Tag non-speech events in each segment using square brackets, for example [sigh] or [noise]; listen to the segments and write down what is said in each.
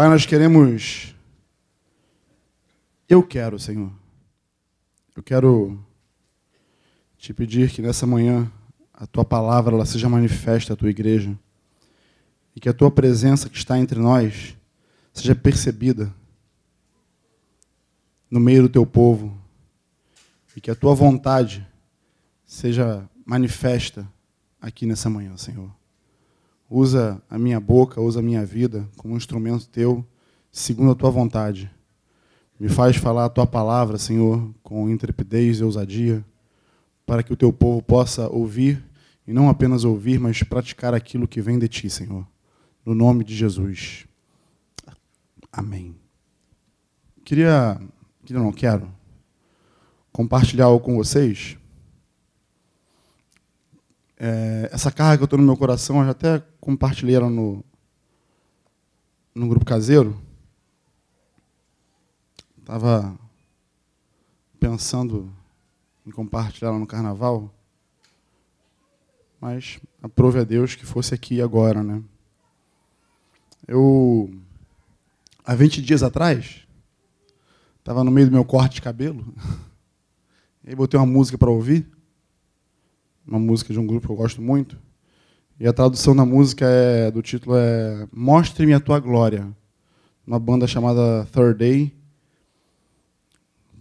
Pai, nós queremos. Eu quero, Senhor. Eu quero te pedir que nessa manhã a tua palavra ela seja manifesta à tua igreja e que a tua presença que está entre nós seja percebida no meio do teu povo e que a tua vontade seja manifesta aqui nessa manhã, Senhor. Usa a minha boca, usa a minha vida como um instrumento teu, segundo a tua vontade. Me faz falar a tua palavra, Senhor, com intrepidez e ousadia, para que o teu povo possa ouvir e não apenas ouvir, mas praticar aquilo que vem de ti, Senhor. No nome de Jesus. Amém. Queria, queria não quero compartilhar algo com vocês é, essa carga que eu estou no meu coração, eu já até compartilhei ela no, no grupo caseiro. Estava pensando em compartilhar ela no carnaval, mas aprove a Deus que fosse aqui agora, né? Eu, há 20 dias atrás, estava no meio do meu corte de cabelo, [laughs] e aí botei uma música para ouvir, uma música de um grupo que eu gosto muito. E a tradução da música é, do título é Mostre-me a tua glória. Uma banda chamada Third Day.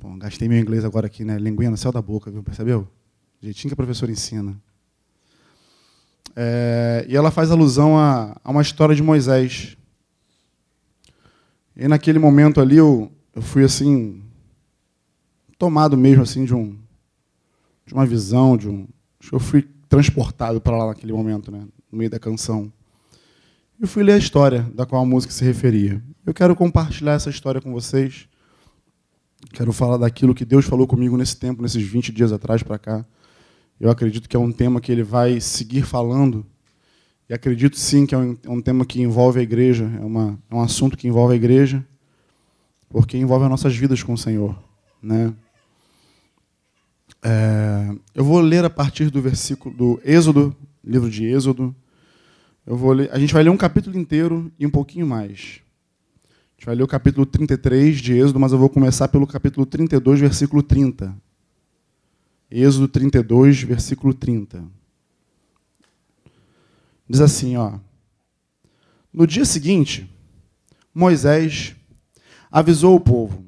Bom, gastei meu inglês agora aqui, né? Linguinha no céu da boca, viu? Percebeu? Jeitinho que a professora ensina. É, e ela faz alusão a, a, uma história de Moisés. E naquele momento ali eu, eu fui assim tomado mesmo assim de um de uma visão, de um, eu fui transportado para lá naquele momento, né, no meio da canção. E fui ler a história da qual a música se referia. Eu quero compartilhar essa história com vocês. Quero falar daquilo que Deus falou comigo nesse tempo, nesses 20 dias atrás para cá. Eu acredito que é um tema que ele vai seguir falando. E acredito sim que é um, é um tema que envolve a igreja, é, uma, é um assunto que envolve a igreja, porque envolve as nossas vidas com o Senhor. Né? É, eu vou ler a partir do versículo do Êxodo, livro de Êxodo. Eu vou ler, a gente vai ler um capítulo inteiro e um pouquinho mais. A gente vai ler o capítulo 33 de Êxodo, mas eu vou começar pelo capítulo 32, versículo 30. Êxodo 32, versículo 30. Diz assim, ó. No dia seguinte, Moisés avisou o povo: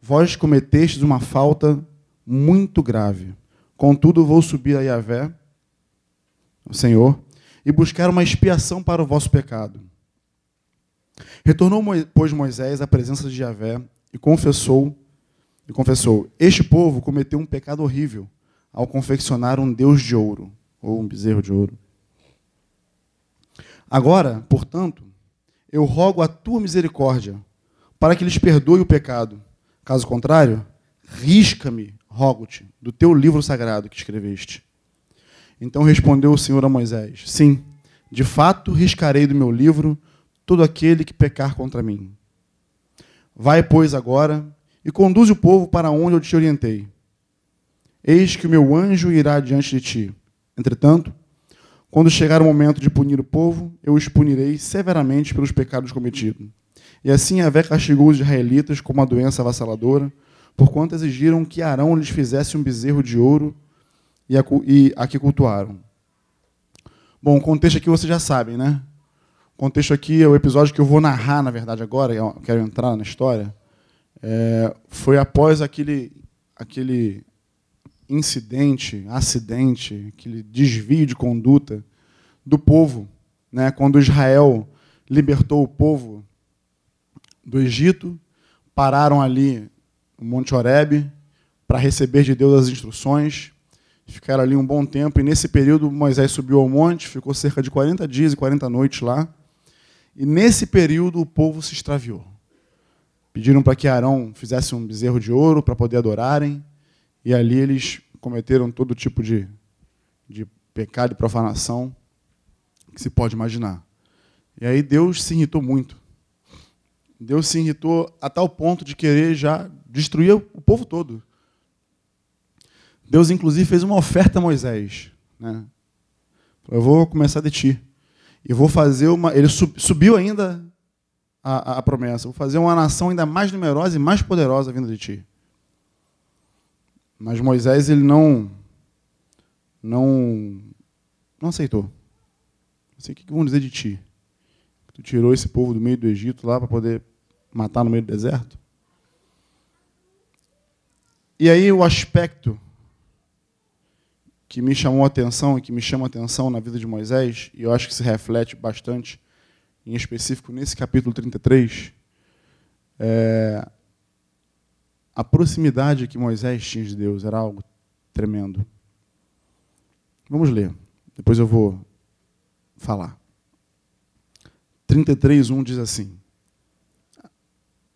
Vós cometestes uma falta muito grave. Contudo, vou subir a Yahvé, o Senhor, e buscar uma expiação para o vosso pecado. Retornou, pois, Moisés à presença de Yahvé e confessou, e confessou: Este povo cometeu um pecado horrível ao confeccionar um deus de ouro, ou um bezerro de ouro. Agora, portanto, eu rogo a tua misericórdia, para que lhes perdoe o pecado. Caso contrário, risca-me rogo-te, do teu livro sagrado que escreveste. Então respondeu o Senhor a Moisés: Sim, de fato riscarei do meu livro todo aquele que pecar contra mim. Vai, pois, agora e conduz o povo para onde eu te orientei. Eis que o meu anjo irá diante de ti. Entretanto, quando chegar o momento de punir o povo, eu os punirei severamente pelos pecados cometidos. E assim Avé castigou os israelitas com uma doença avassaladora, porquanto exigiram que Arão lhes fizesse um bezerro de ouro e a, e a que cultuaram. Bom, o contexto aqui vocês já sabem, né? O contexto aqui é o episódio que eu vou narrar, na verdade, agora, eu quero entrar na história. É, foi após aquele, aquele incidente, acidente, aquele desvio de conduta do povo, né? quando Israel libertou o povo do Egito, pararam ali o Monte Horebe, para receber de Deus as instruções. Ficaram ali um bom tempo, e nesse período Moisés subiu ao monte, ficou cerca de 40 dias e 40 noites lá. E nesse período o povo se extraviou. Pediram para que Arão fizesse um bezerro de ouro para poder adorarem, e ali eles cometeram todo tipo de, de pecado e profanação que se pode imaginar. E aí Deus se irritou muito. Deus se irritou a tal ponto de querer já destruir o povo todo. Deus, inclusive, fez uma oferta a Moisés. Né? Eu vou começar de ti. E vou fazer uma. Ele subiu ainda a, a, promessa. Vou fazer uma nação ainda mais numerosa e mais poderosa vindo de ti. Mas Moisés ele não não não aceitou. Não sei o que vão dizer de ti. Tu tirou esse povo do meio do Egito lá para poder matar no meio do deserto? E aí o aspecto que me chamou a atenção e que me chama a atenção na vida de Moisés, e eu acho que se reflete bastante, em específico nesse capítulo 33, é a proximidade que Moisés tinha de Deus era algo tremendo. Vamos ler, depois eu vou falar. 33, 1 diz assim: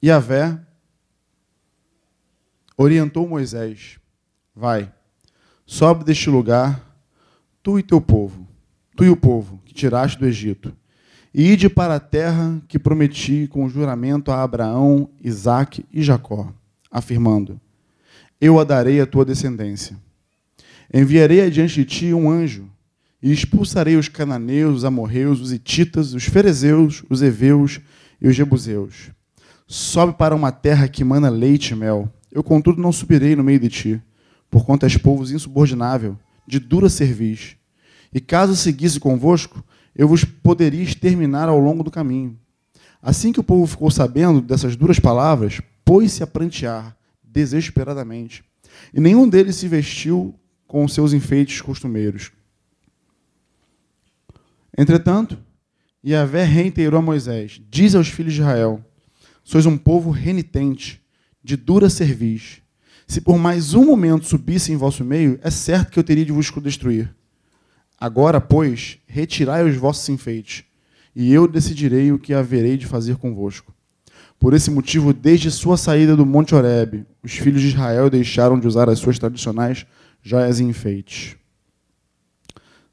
Yahvé orientou Moisés: Vai, sobe deste lugar, tu e teu povo, tu e o povo que tiraste do Egito, e ide para a terra que prometi com juramento a Abraão, Isaque e Jacó, afirmando: Eu a darei à tua descendência. Enviarei adiante de ti um anjo e expulsarei os cananeus, os amorreus, os ititas, os ferezeus, os heveus e os jebuseus. Sobe para uma terra que mana leite e mel. Eu, contudo, não subirei no meio de ti, porquanto és povo insubordinável, de dura cerviz. E caso seguisse convosco, eu vos poderia exterminar ao longo do caminho. Assim que o povo ficou sabendo dessas duras palavras, pôs-se a prantear desesperadamente. E nenhum deles se vestiu com os seus enfeites costumeiros. Entretanto, Yahvé reiterou a Moisés: Diz aos filhos de Israel: Sois um povo renitente, de dura cerviz. Se por mais um momento subisse em vosso meio, é certo que eu teria de vos destruir. Agora, pois, retirai os vossos enfeites, e eu decidirei o que haverei de fazer convosco. Por esse motivo, desde sua saída do Monte Horebe, os filhos de Israel deixaram de usar as suas tradicionais joias e enfeites.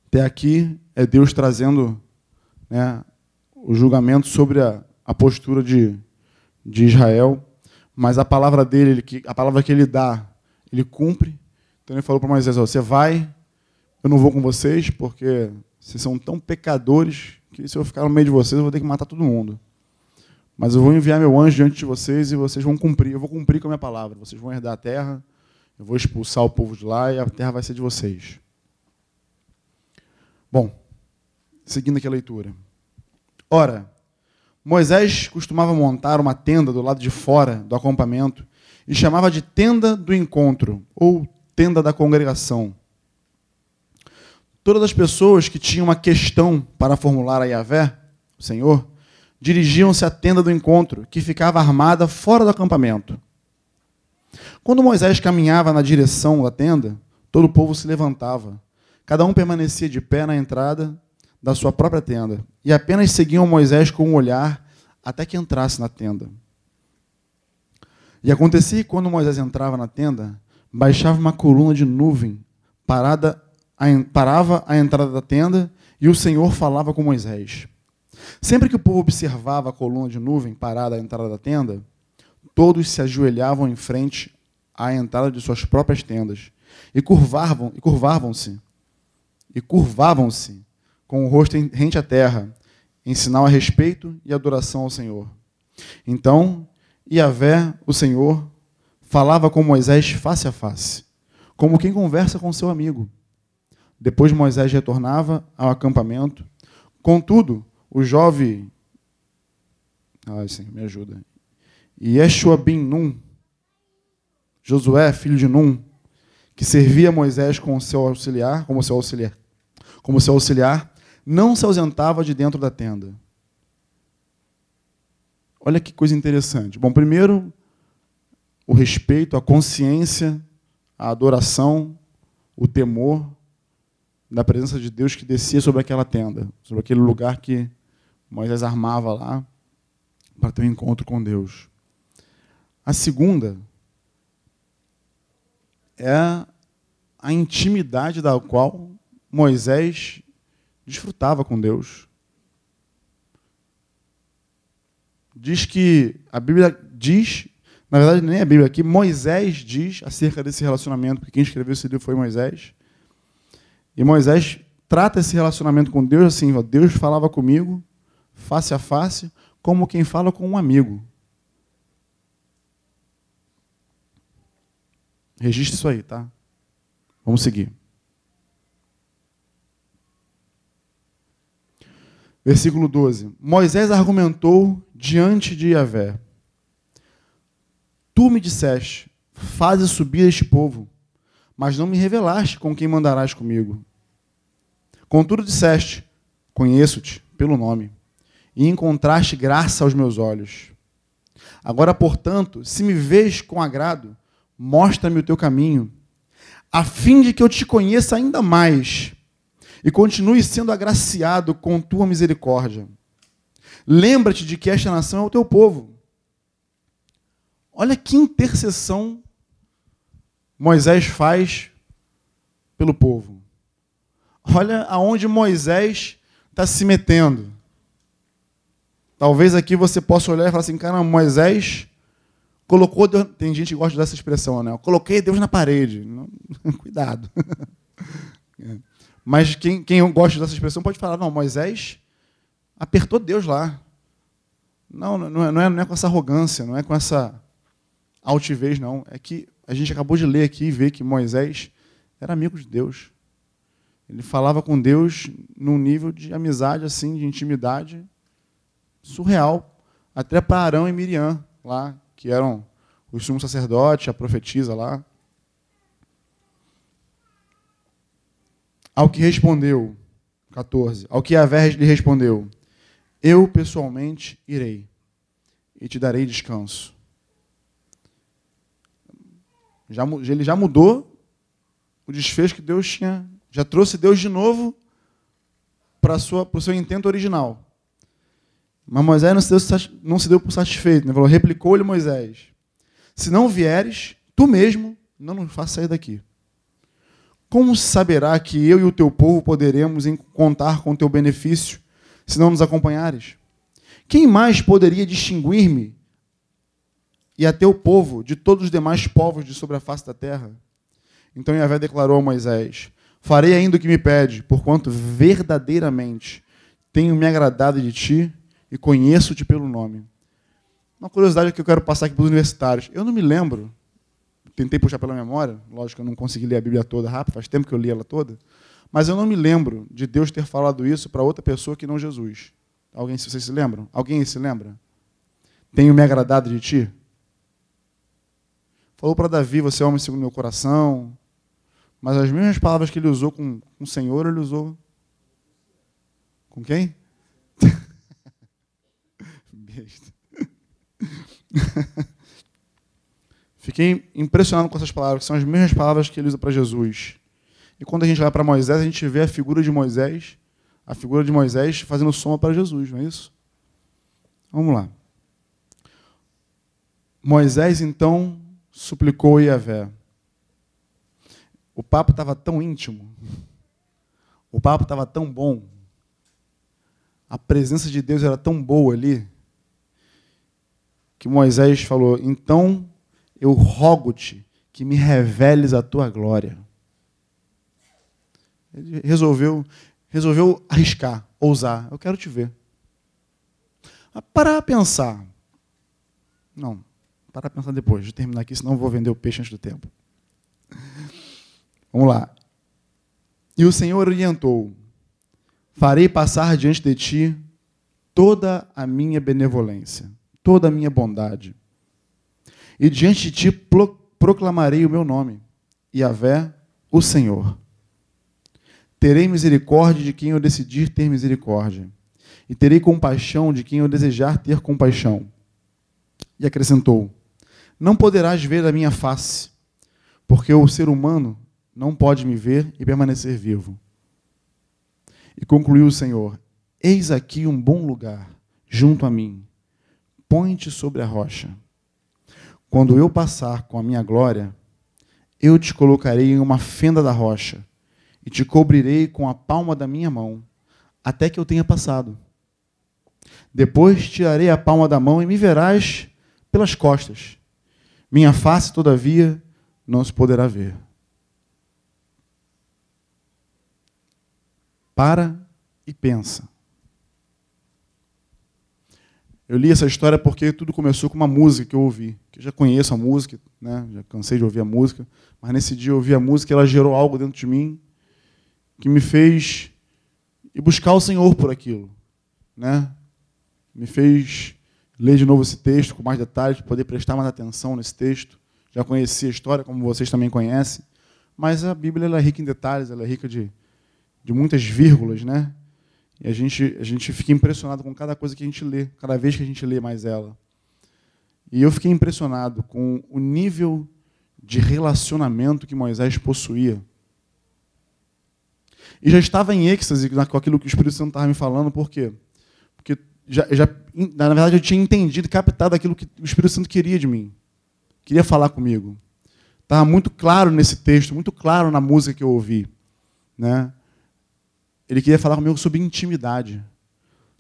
Até aqui é Deus trazendo né, o julgamento sobre a, a postura de, de Israel, mas a palavra dele, a palavra que ele dá, ele cumpre. Então ele falou para Moisés: Você vai, eu não vou com vocês, porque vocês são tão pecadores que se eu ficar no meio de vocês, eu vou ter que matar todo mundo. Mas eu vou enviar meu anjo diante de vocês e vocês vão cumprir. Eu vou cumprir com a minha palavra. Vocês vão herdar a terra, eu vou expulsar o povo de lá e a terra vai ser de vocês. Bom, seguindo aqui a leitura. Ora, Moisés costumava montar uma tenda do lado de fora do acampamento e chamava de tenda do encontro ou tenda da congregação. Todas as pessoas que tinham uma questão para formular a Yahvé, o Senhor, dirigiam-se à tenda do encontro, que ficava armada fora do acampamento. Quando Moisés caminhava na direção da tenda, todo o povo se levantava Cada um permanecia de pé na entrada da sua própria tenda e apenas seguiam Moisés com um olhar até que entrasse na tenda. E acontecia que quando Moisés entrava na tenda, baixava uma coluna de nuvem, parada, parava a entrada da tenda e o Senhor falava com Moisés. Sempre que o povo observava a coluna de nuvem parada à entrada da tenda, todos se ajoelhavam em frente à entrada de suas próprias tendas e curvavam e curvavam-se e curvavam-se com o rosto rente à terra, em sinal a respeito e adoração ao Senhor. Então, Iavé, o Senhor, falava com Moisés face a face, como quem conversa com seu amigo. Depois Moisés retornava ao acampamento. Contudo, o jovem. Ah, sim, me ajuda. Yeshua bin Nun, Josué, filho de Nun, que servia Moisés como seu auxiliar, como seu auxiliar, como seu auxiliar, não se ausentava de dentro da tenda. Olha que coisa interessante. Bom, primeiro, o respeito, a consciência, a adoração, o temor da presença de Deus que descia sobre aquela tenda, sobre aquele lugar que Moisés armava lá para ter um encontro com Deus. A segunda é a intimidade da qual Moisés desfrutava com Deus. diz que a Bíblia diz, na verdade nem a Bíblia aqui, Moisés diz acerca desse relacionamento, porque quem escreveu esse livro foi Moisés. E Moisés trata esse relacionamento com Deus assim: ó, Deus falava comigo face a face, como quem fala com um amigo. Registre isso aí, tá? Vamos seguir. Versículo 12. Moisés argumentou diante de Yahvé: Tu me disseste, faze subir este povo, mas não me revelaste com quem mandarás comigo. Contudo disseste, conheço-te pelo nome, e encontraste graça aos meus olhos. Agora, portanto, se me vês com agrado, mostra-me o teu caminho, a fim de que eu te conheça ainda mais e continue sendo agraciado com tua misericórdia. Lembra-te de que esta nação é o teu povo. Olha que intercessão Moisés faz pelo povo. Olha aonde Moisés está se metendo. Talvez aqui você possa olhar e falar assim, cara, Moisés colocou Deus... Tem gente que gosta dessa expressão, né? Eu coloquei Deus na parede. [laughs] Cuidado. [laughs] Mas quem, quem gosta dessa expressão pode falar, não, Moisés apertou Deus lá. Não, não é, não, é, não é com essa arrogância, não é com essa altivez, não. É que a gente acabou de ler aqui e ver que Moisés era amigo de Deus. Ele falava com Deus num nível de amizade, assim, de intimidade surreal. Até para Arão e Miriam, lá, que eram os sumos sacerdotes, a profetisa lá. Ao que respondeu, 14, ao que Avé lhe respondeu, eu pessoalmente irei e te darei descanso. Já, ele já mudou o desfecho que Deus tinha, já trouxe Deus de novo para o seu intento original. Mas Moisés não se deu, não se deu por satisfeito. Né? replicou-lhe Moisés: Se não vieres, tu mesmo não nos faça sair daqui. Como saberá que eu e o teu povo poderemos contar com teu benefício se não nos acompanhares? Quem mais poderia distinguir-me e a teu povo de todos os demais povos de sobre a face da terra? Então Yahvé declarou a Moisés: Farei ainda o que me pede, porquanto verdadeiramente tenho me agradado de ti e conheço-te pelo nome. Uma curiosidade que eu quero passar aqui para os universitários. Eu não me lembro tentei puxar pela memória, lógico que eu não consegui ler a Bíblia toda rápido, faz tempo que eu li ela toda, mas eu não me lembro de Deus ter falado isso para outra pessoa que não Jesus. Alguém, vocês se lembram? Alguém se lembra? Tenho me agradado de ti? Falou para Davi, você é homem segundo meu coração. Mas as mesmas palavras que ele usou com, com o Senhor, ele usou com quem? [laughs] Besta. [laughs] Fiquei impressionado com essas palavras, que são as mesmas palavras que ele usa para Jesus. E quando a gente olha para Moisés, a gente vê a figura de Moisés, a figura de Moisés fazendo sombra para Jesus, não é isso? Vamos lá. Moisés então suplicou Yahvé. O papo estava tão íntimo, o papo estava tão bom, a presença de Deus era tão boa ali, que Moisés falou: então eu rogo-te que me reveles a tua glória. Ele resolveu, resolveu arriscar, ousar. Eu quero te ver. Para pensar. Não, para pensar depois. Eu terminar aqui, senão eu vou vender o peixe antes do tempo. Vamos lá. E o Senhor orientou: Farei passar diante de ti toda a minha benevolência, toda a minha bondade e diante de ti proclamarei o meu nome, Yahvé, o Senhor. Terei misericórdia de quem eu decidir ter misericórdia, e terei compaixão de quem eu desejar ter compaixão. E acrescentou: Não poderás ver a minha face, porque o ser humano não pode me ver e permanecer vivo. E concluiu o Senhor: Eis aqui um bom lugar, junto a mim. Põe-te sobre a rocha. Quando eu passar com a minha glória, eu te colocarei em uma fenda da rocha e te cobrirei com a palma da minha mão, até que eu tenha passado. Depois tirarei a palma da mão e me verás pelas costas. Minha face, todavia, não se poderá ver. Para e pensa. Eu li essa história porque tudo começou com uma música que eu ouvi. Que eu já conheço a música, né? já cansei de ouvir a música, mas nesse dia eu ouvi a música e ela gerou algo dentro de mim que me fez ir buscar o Senhor por aquilo. Né? Me fez ler de novo esse texto com mais detalhes, poder prestar mais atenção nesse texto. Já conheci a história, como vocês também conhecem, mas a Bíblia é rica em detalhes, ela é rica de, de muitas vírgulas, né? E a gente, a gente fica impressionado com cada coisa que a gente lê, cada vez que a gente lê mais ela. E eu fiquei impressionado com o nível de relacionamento que Moisés possuía. E já estava em êxtase com aquilo que o Espírito Santo estava me falando, por quê? Porque já, já, na verdade eu tinha entendido, captado aquilo que o Espírito Santo queria de mim. Queria falar comigo. Estava muito claro nesse texto, muito claro na música que eu ouvi. Né? Ele queria falar comigo sobre intimidade,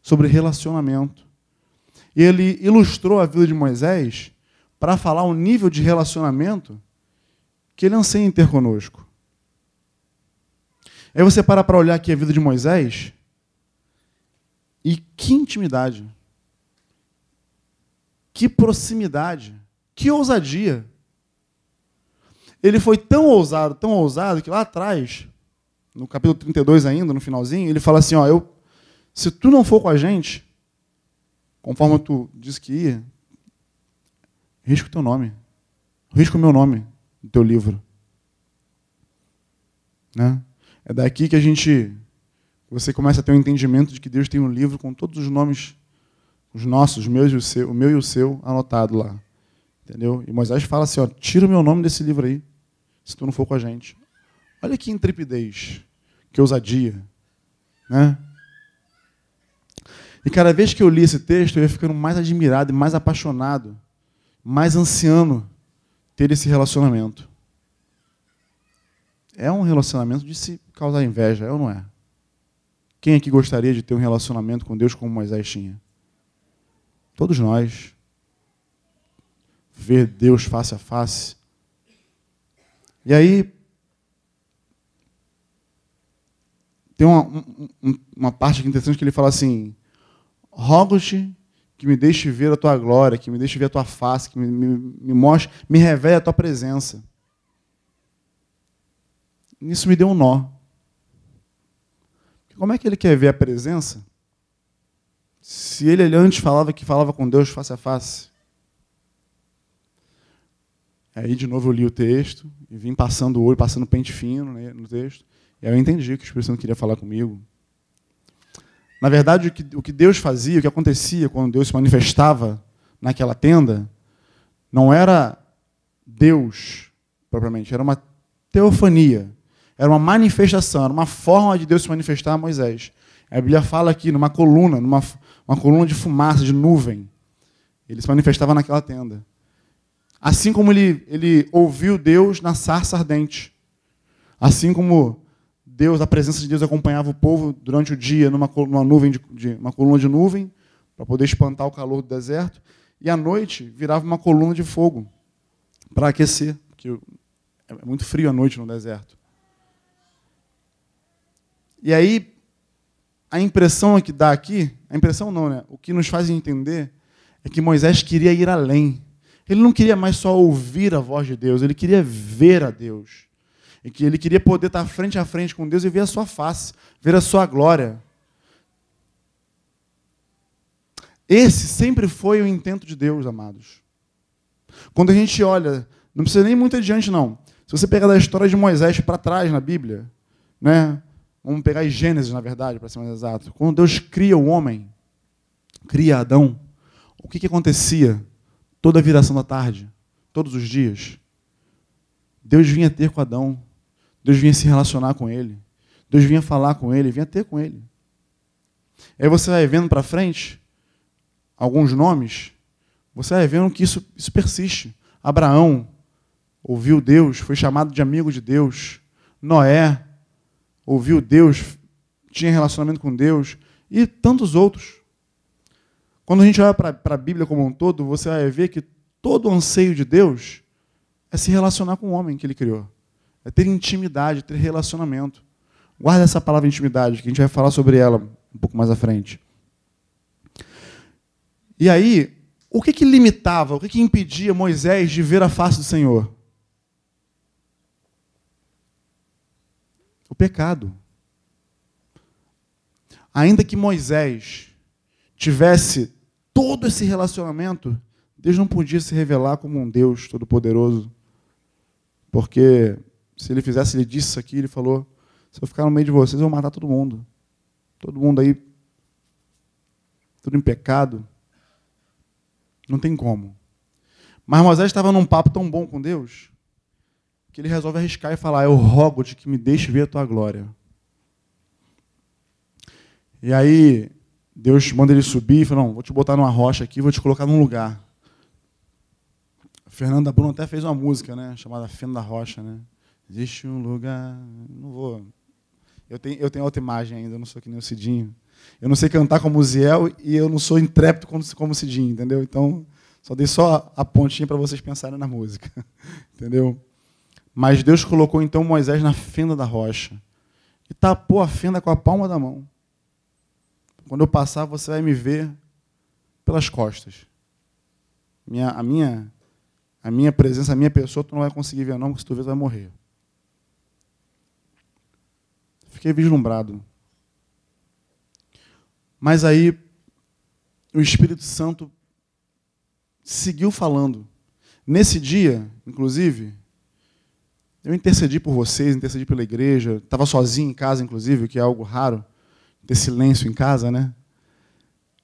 sobre relacionamento. Ele ilustrou a vida de Moisés para falar o nível de relacionamento que ele anseia em ter conosco. Aí você para para olhar aqui a vida de Moisés e que intimidade, que proximidade, que ousadia. Ele foi tão ousado, tão ousado, que lá atrás no capítulo 32 ainda, no finalzinho, ele fala assim, ó, eu, se tu não for com a gente, conforme tu disse que ia, risco o teu nome. Risco o meu nome no teu livro. Né? É daqui que a gente, você começa a ter um entendimento de que Deus tem um livro com todos os nomes, os nossos, os meus e o seu, o meu e o seu, anotado lá. Entendeu? E Moisés fala assim, ó, tira o meu nome desse livro aí, se tu não for com a gente. Olha que intrepidez, que ousadia. Né? E cada vez que eu li esse texto, eu ia ficando mais admirado e mais apaixonado, mais ansiando ter esse relacionamento. É um relacionamento de se causar inveja, é ou não é? Quem aqui gostaria de ter um relacionamento com Deus como Moisés tinha? Todos nós. Ver Deus face a face. E aí, tem uma, um, uma parte aqui interessante que ele fala assim: rogo-te que me deixe ver a tua glória, que me deixe ver a tua face, que me, me, me mostre, me revele a tua presença. Isso me deu um nó. Como é que ele quer ver a presença? Se ele, ele antes falava que falava com Deus face a face. Aí de novo eu li o texto e vim passando o olho, passando pente fino né, no texto. E aí eu entendi que o Espírito Santo queria falar comigo. Na verdade, o que, o que Deus fazia, o que acontecia quando Deus se manifestava naquela tenda, não era Deus propriamente, era uma teofania, era uma manifestação, era uma forma de Deus se manifestar a Moisés. A Bíblia fala aqui numa coluna, numa uma coluna de fumaça, de nuvem. Ele se manifestava naquela tenda. Assim como ele, ele ouviu Deus na sarça ardente. Assim como Deus, a presença de Deus acompanhava o povo durante o dia numa, numa nuvem de, de, uma coluna de nuvem para poder espantar o calor do deserto, e à noite virava uma coluna de fogo para aquecer, porque é muito frio à noite no deserto. E aí a impressão que dá aqui, a impressão não, né? O que nos faz entender é que Moisés queria ir além. Ele não queria mais só ouvir a voz de Deus, ele queria ver a Deus e que ele queria poder estar frente a frente com Deus e ver a sua face, ver a sua glória. Esse sempre foi o intento de Deus, amados. Quando a gente olha, não precisa nem muito adiante, não. Se você pegar da história de Moisés para trás na Bíblia, né? vamos pegar em Gênesis, na verdade, para ser mais exato. Quando Deus cria o homem, cria Adão, o que, que acontecia toda a viração da tarde, todos os dias? Deus vinha ter com Adão Deus vinha se relacionar com ele. Deus vinha falar com ele, vinha ter com ele. Aí você vai vendo para frente alguns nomes, você vai vendo que isso, isso persiste. Abraão ouviu Deus, foi chamado de amigo de Deus. Noé ouviu Deus, tinha relacionamento com Deus. E tantos outros. Quando a gente olha para a Bíblia como um todo, você vai ver que todo o anseio de Deus é se relacionar com o homem que ele criou. É ter intimidade, ter relacionamento. Guarda essa palavra intimidade, que a gente vai falar sobre ela um pouco mais à frente. E aí, o que, que limitava, o que, que impedia Moisés de ver a face do Senhor? O pecado. Ainda que Moisés tivesse todo esse relacionamento, Deus não podia se revelar como um Deus todo-poderoso. Porque se ele fizesse, ele disse isso aqui, ele falou: se eu ficar no meio de vocês, eu vou matar todo mundo. Todo mundo aí, tudo em pecado. Não tem como. Mas Moisés estava num papo tão bom com Deus que ele resolve arriscar e falar: Eu rogo-te que me deixe ver a tua glória. E aí, Deus manda ele subir e fala: Não, vou te botar numa rocha aqui, vou te colocar num lugar. Fernanda Bruno até fez uma música, né, chamada Fenda da Rocha, né? Existe um lugar, não vou. Eu tenho, eu tenho outra imagem ainda, eu não sou que nem o Cidinho. Eu não sei cantar como o Ziel e eu não sou intrépido como, como o Cidinho, entendeu? Então, só dei só a pontinha para vocês pensarem na música, [laughs] entendeu? Mas Deus colocou então Moisés na fenda da rocha e tapou a fenda com a palma da mão. Quando eu passar, você vai me ver pelas costas. Minha, a, minha, a minha presença, a minha pessoa, tu não vai conseguir ver, não, porque se tu ver, tu vai morrer. Fiquei vislumbrado. Mas aí, o Espírito Santo seguiu falando. Nesse dia, inclusive, eu intercedi por vocês, intercedi pela igreja, estava sozinho em casa, inclusive, que é algo raro, ter silêncio em casa, né?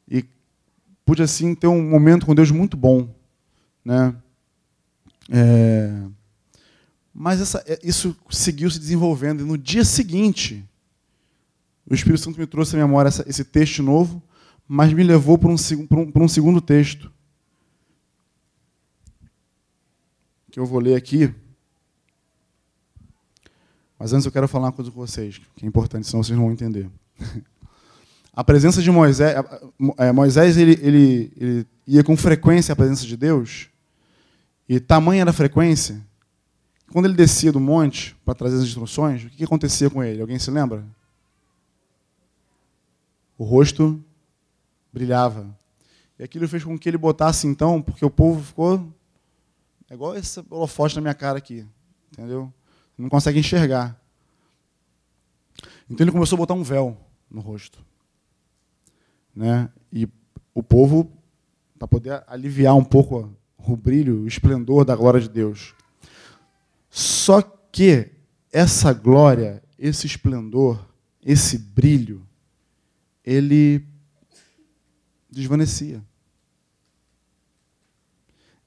E pude, assim, ter um momento com Deus muito bom, né? É... Mas essa, é, isso seguiu se desenvolvendo, e no dia seguinte, o Espírito Santo me trouxe à memória essa, esse texto novo, mas me levou para um, um, um segundo texto, que eu vou ler aqui, mas antes eu quero falar uma coisa com vocês, que é importante, senão vocês não vão entender. [laughs] A presença de Moisés, é, Moisés ele, ele, ele ia com frequência à presença de Deus, e tamanha era a frequência, quando ele descia do monte para trazer as instruções, o que acontecia com ele? Alguém se lembra? O rosto brilhava. E aquilo fez com que ele botasse então, porque o povo ficou é igual esse holofote na minha cara aqui, entendeu? não consegue enxergar. Então ele começou a botar um véu no rosto. Né? E o povo, para poder aliviar um pouco o brilho, o esplendor da glória de Deus. Só que essa glória, esse esplendor, esse brilho, ele desvanecia.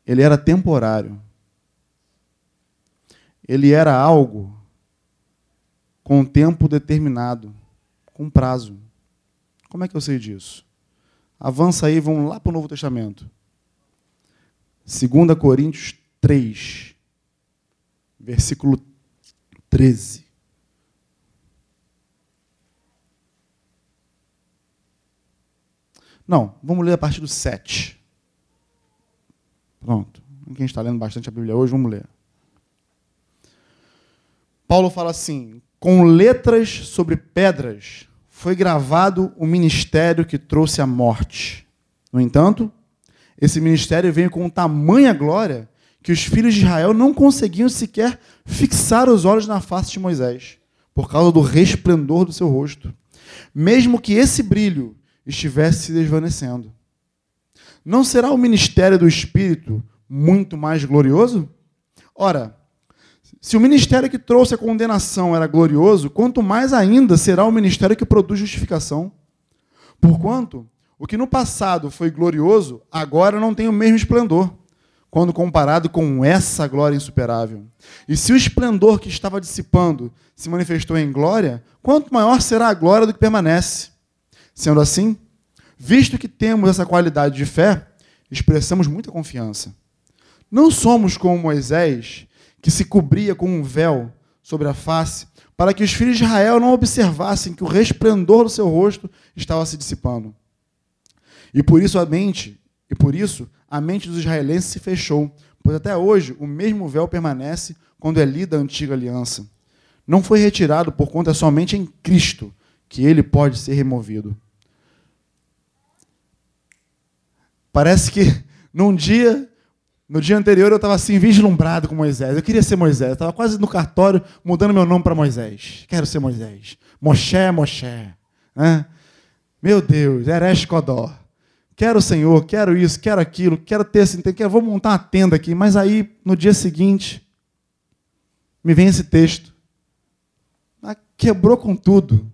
Ele era temporário ele era algo com tempo determinado, com prazo. Como é que eu sei disso? Avança aí, vamos lá para o Novo Testamento. 2 Coríntios 3, versículo 13. Não, vamos ler a partir do 7. Pronto. Quem está lendo bastante a Bíblia hoje, vamos ler. Paulo fala assim: com letras sobre pedras foi gravado o ministério que trouxe a morte. No entanto, esse ministério veio com tamanha glória que os filhos de Israel não conseguiam sequer fixar os olhos na face de Moisés, por causa do resplendor do seu rosto, mesmo que esse brilho estivesse se desvanecendo. Não será o ministério do Espírito muito mais glorioso? Ora, se o ministério que trouxe a condenação era glorioso, quanto mais ainda será o ministério que produz justificação. Porquanto, o que no passado foi glorioso, agora não tem o mesmo esplendor, quando comparado com essa glória insuperável. E se o esplendor que estava dissipando se manifestou em glória, quanto maior será a glória do que permanece. Sendo assim, visto que temos essa qualidade de fé, expressamos muita confiança. Não somos como Moisés, que se cobria com um véu sobre a face, para que os filhos de Israel não observassem que o resplendor do seu rosto estava se dissipando. E por isso a mente, e por isso a mente dos israelenses se fechou, pois até hoje o mesmo véu permanece quando é lida a antiga aliança. Não foi retirado por conta somente em Cristo que ele pode ser removido. Parece que num dia, no dia anterior, eu estava assim, vislumbrado com Moisés. Eu queria ser Moisés. Eu estava quase no cartório mudando meu nome para Moisés. Quero ser Moisés. Moshe, Moshe. Né? Meu Deus, Eresh Kodó. Quero o Senhor, quero isso, quero aquilo, quero ter assim, quero, vou montar uma tenda aqui. Mas aí, no dia seguinte, me vem esse texto. Ah, quebrou com tudo.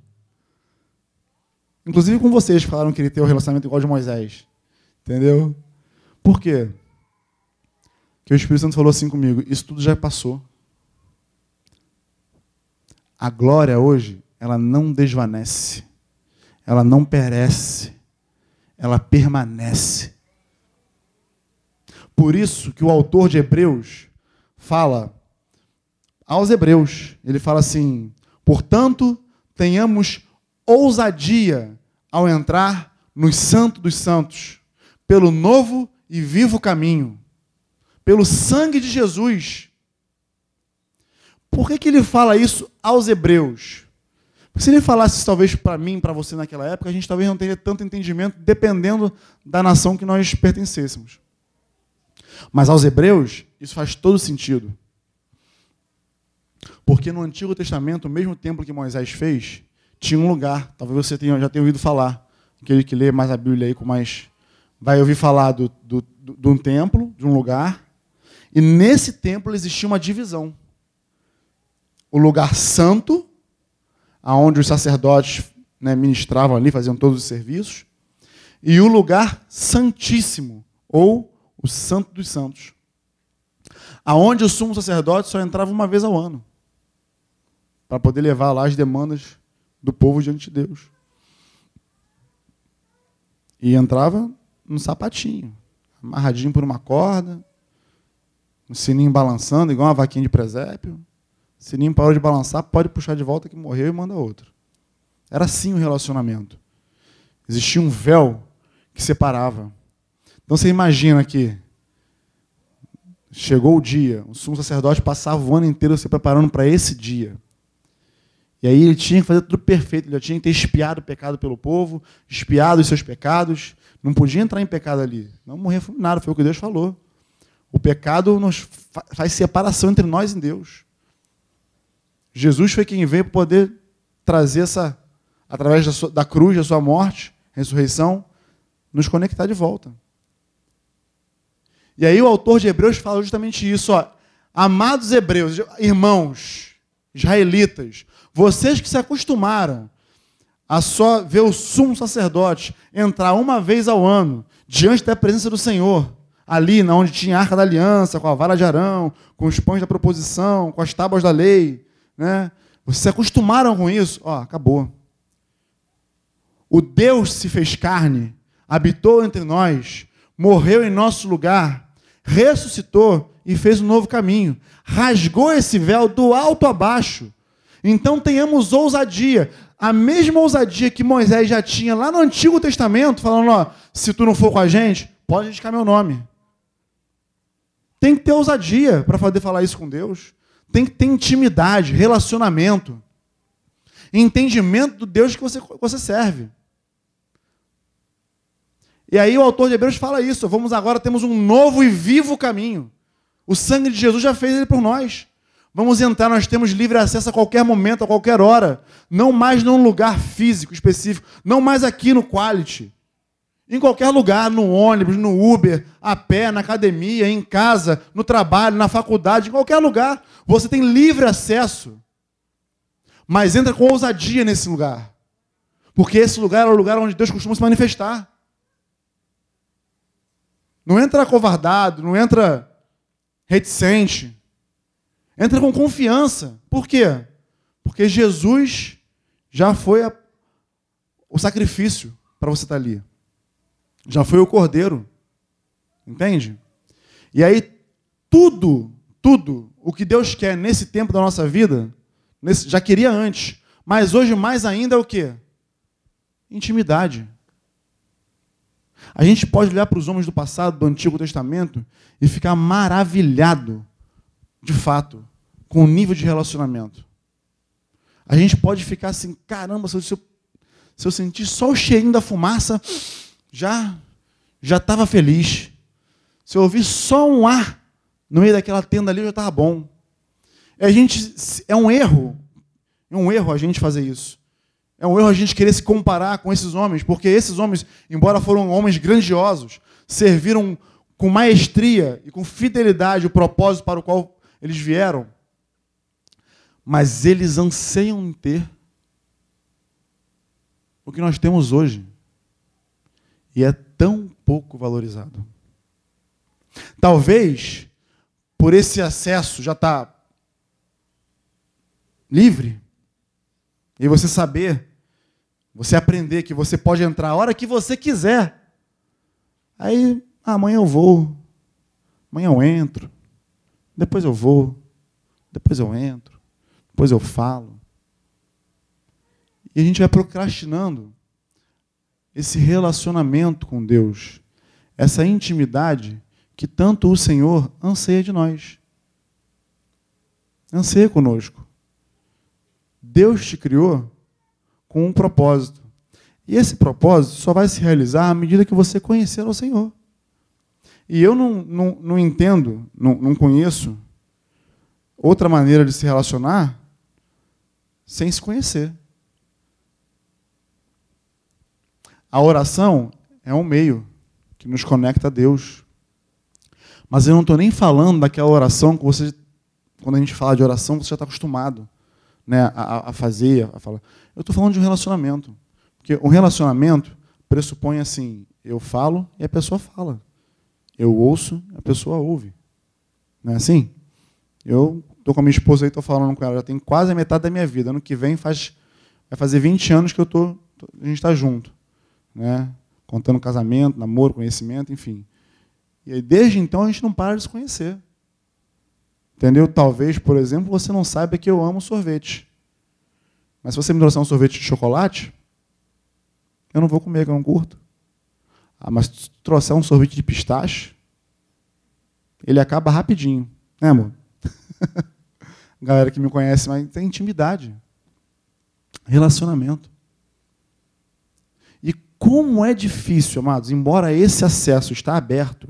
Inclusive com vocês que falaram que ele tem um relacionamento igual de Moisés. Entendeu? Por quê? Que o Espírito Santo falou assim comigo: isso tudo já passou. A glória hoje, ela não desvanece, ela não perece, ela permanece. Por isso que o autor de Hebreus fala aos Hebreus, ele fala assim: portanto, tenhamos ousadia ao entrar nos santos dos santos pelo novo e vivo caminho, pelo sangue de Jesus. Por que, que ele fala isso aos hebreus? Porque se ele falasse talvez para mim, para você naquela época, a gente talvez não teria tanto entendimento, dependendo da nação que nós pertencêssemos. Mas aos hebreus, isso faz todo sentido. Porque no Antigo Testamento, o mesmo templo que Moisés fez, tinha um lugar, talvez você tenha, já tenha ouvido falar, aquele que lê mais a Bíblia aí com mais vai ouvir falar do, do, do, de um templo, de um lugar, e nesse templo existia uma divisão. O lugar santo, aonde os sacerdotes né, ministravam ali, faziam todos os serviços, e o lugar santíssimo, ou o santo dos santos, aonde o sumo sacerdote só entrava uma vez ao ano, para poder levar lá as demandas do povo diante de Deus. E entrava no sapatinho, amarradinho por uma corda, um sininho balançando, igual uma vaquinha de presépio. O sininho parou de balançar, pode puxar de volta que morreu e manda outro. Era assim o relacionamento. Existia um véu que separava. Então você imagina que chegou o dia, o sumo sacerdote passava o ano inteiro se preparando para esse dia. E aí ele tinha que fazer tudo perfeito, ele já tinha que ter espiado o pecado pelo povo, espiado os seus pecados, não podia entrar em pecado ali. Não morrer fulminado, foi o que Deus falou. O pecado nos faz separação entre nós e Deus. Jesus foi quem veio para poder trazer essa, através da, sua, da cruz, da sua morte, ressurreição, nos conectar de volta. E aí o autor de Hebreus fala justamente isso, ó. Amados hebreus, irmãos, israelitas, vocês que se acostumaram a só ver o sumo sacerdote entrar uma vez ao ano diante da presença do Senhor, ali onde tinha a arca da aliança, com a vara de Arão, com os pães da proposição, com as tábuas da lei, né? Vocês se acostumaram com isso? Ó, acabou. O Deus se fez carne, habitou entre nós, morreu em nosso lugar, ressuscitou e fez um novo caminho. Rasgou esse véu do alto a baixo. Então tenhamos ousadia a mesma ousadia que Moisés já tinha lá no Antigo Testamento, falando: ó, se tu não for com a gente, pode indicar meu nome. Tem que ter ousadia para poder falar isso com Deus. Tem que ter intimidade, relacionamento, entendimento do Deus que você, você serve. E aí o autor de Hebreus fala isso. Vamos agora, temos um novo e vivo caminho. O sangue de Jesus já fez ele por nós. Vamos entrar, nós temos livre acesso a qualquer momento, a qualquer hora. Não mais num lugar físico específico, não mais aqui no Quality. Em qualquer lugar, no ônibus, no Uber, a pé, na academia, em casa, no trabalho, na faculdade, em qualquer lugar, você tem livre acesso. Mas entra com ousadia nesse lugar. Porque esse lugar é o lugar onde Deus costuma se manifestar. Não entra covardado, não entra reticente. Entra com confiança. Por quê? Porque Jesus já foi a, o sacrifício para você estar ali. Já foi o cordeiro. Entende? E aí, tudo, tudo o que Deus quer nesse tempo da nossa vida, nesse, já queria antes. Mas hoje, mais ainda, é o quê? Intimidade. A gente pode olhar para os homens do passado, do Antigo Testamento, e ficar maravilhado, de fato, com o nível de relacionamento. A gente pode ficar assim, caramba, se eu, se eu sentir só o cheirinho da fumaça, já já estava feliz. Se eu ouvir só um ar no meio daquela tenda ali, já estava bom. A gente, é um erro, é um erro a gente fazer isso. É um erro a gente querer se comparar com esses homens, porque esses homens, embora foram homens grandiosos, serviram com maestria e com fidelidade o propósito para o qual eles vieram, mas eles anseiam em ter o que nós temos hoje. E é tão pouco valorizado. Talvez, por esse acesso já está livre, e você saber, você aprender que você pode entrar a hora que você quiser. Aí, ah, amanhã eu vou, amanhã eu entro, depois eu vou, depois eu entro, depois eu falo. E a gente vai procrastinando esse relacionamento com Deus, essa intimidade que tanto o Senhor anseia de nós. Anseia conosco. Deus te criou com um propósito. E esse propósito só vai se realizar à medida que você conhecer o Senhor. E eu não, não, não entendo, não, não conheço outra maneira de se relacionar sem se conhecer. A oração é um meio que nos conecta a Deus. Mas eu não estou nem falando daquela oração que você, quando a gente fala de oração, você já está acostumado né, a, a fazer, a falar. Eu estou falando de um relacionamento. Porque um relacionamento pressupõe assim: eu falo e a pessoa fala. Eu ouço, a pessoa ouve. Não é assim? Eu estou com a minha esposa aí, estou falando com ela, já tem quase a metade da minha vida. Ano que vem faz, vai fazer 20 anos que eu tô, a gente está junto. Né? Contando casamento, namoro, conhecimento, enfim. E aí, desde então a gente não para de se conhecer. Entendeu? Talvez, por exemplo, você não saiba que eu amo sorvete. Mas se você me trouxer um sorvete de chocolate, eu não vou comer, que eu não curto. Ah, mas se trouxer um sorvete de pistache, ele acaba rapidinho. Né, amor? [laughs] Galera que me conhece, mas tem intimidade. Relacionamento. E como é difícil, amados, embora esse acesso está aberto,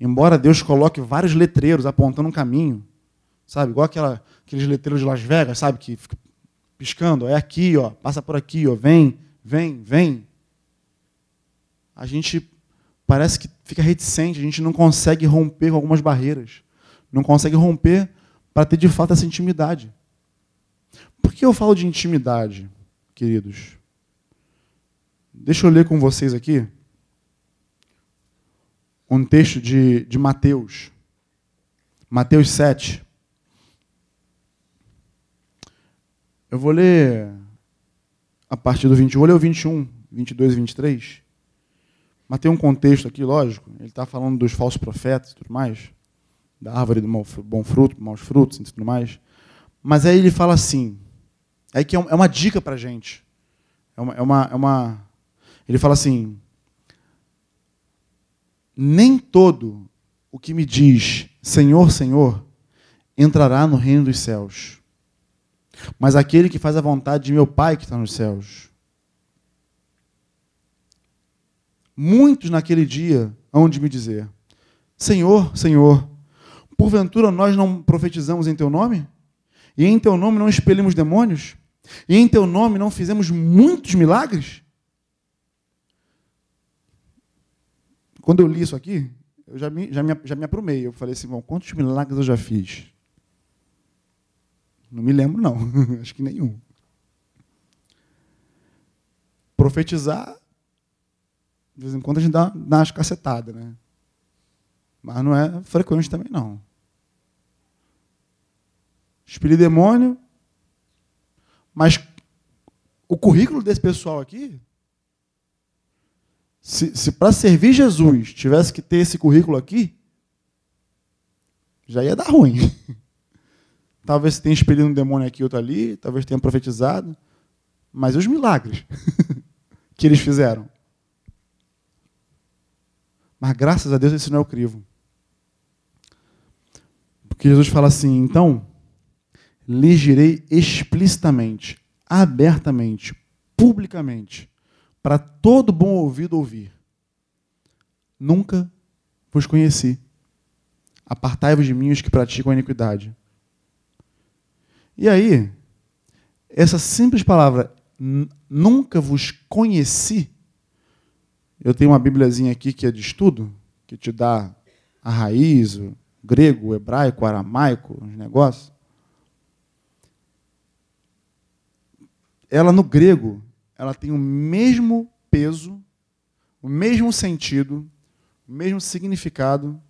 Embora Deus coloque vários letreiros apontando um caminho, sabe? Igual aquela, aqueles letreiros de Las Vegas, sabe? Que fica piscando, é aqui, ó, passa por aqui, ó, vem, vem, vem. A gente parece que fica reticente, a gente não consegue romper com algumas barreiras. Não consegue romper para ter de fato essa intimidade. Por que eu falo de intimidade, queridos? Deixa eu ler com vocês aqui um texto de, de Mateus. Mateus 7. Eu vou ler a partir do 21, vou ler o 21, 22 e 23. Mas tem um contexto aqui, lógico. Ele está falando dos falsos profetas e tudo mais, da árvore do bom fruto, maus frutos e tudo mais. Mas aí ele fala assim, é que é, uma dica para a gente. É uma, é, uma, é uma. Ele fala assim: nem todo o que me diz Senhor, Senhor entrará no reino dos céus, mas aquele que faz a vontade de meu Pai que está nos céus. Muitos naquele dia hão de me dizer: Senhor, Senhor, porventura nós não profetizamos em teu nome? E em teu nome não expelimos demônios? E em teu nome não fizemos muitos milagres? Quando eu li isso aqui, eu já me, já me, já me aprumei. Eu falei assim, bom, quantos milagres eu já fiz? Não me lembro, não. [laughs] Acho que nenhum. Profetizar, de vez em quando a gente dá, dá umas cacetadas, né? Mas não é frequente também, não. Expelir demônio. Mas o currículo desse pessoal aqui se, se para servir Jesus tivesse que ter esse currículo aqui, já ia dar ruim. [laughs] Talvez tenha expelido um demônio aqui, outro ali, talvez tenha profetizado. Mas os milagres [laughs] que eles fizeram? Mas graças a Deus esse não é o crivo. Porque Jesus fala assim: então, lhes direi explicitamente, abertamente, publicamente, para todo bom ouvido ouvir. Nunca vos conheci. Apartai-vos de mim os que praticam a iniquidade. E aí, essa simples palavra, nunca vos conheci, eu tenho uma Bíbliazinha aqui que é de estudo, que te dá a raiz, o grego, o hebraico, o aramaico, os negócios. Ela no grego, ela tem o mesmo peso, o mesmo sentido, o mesmo significado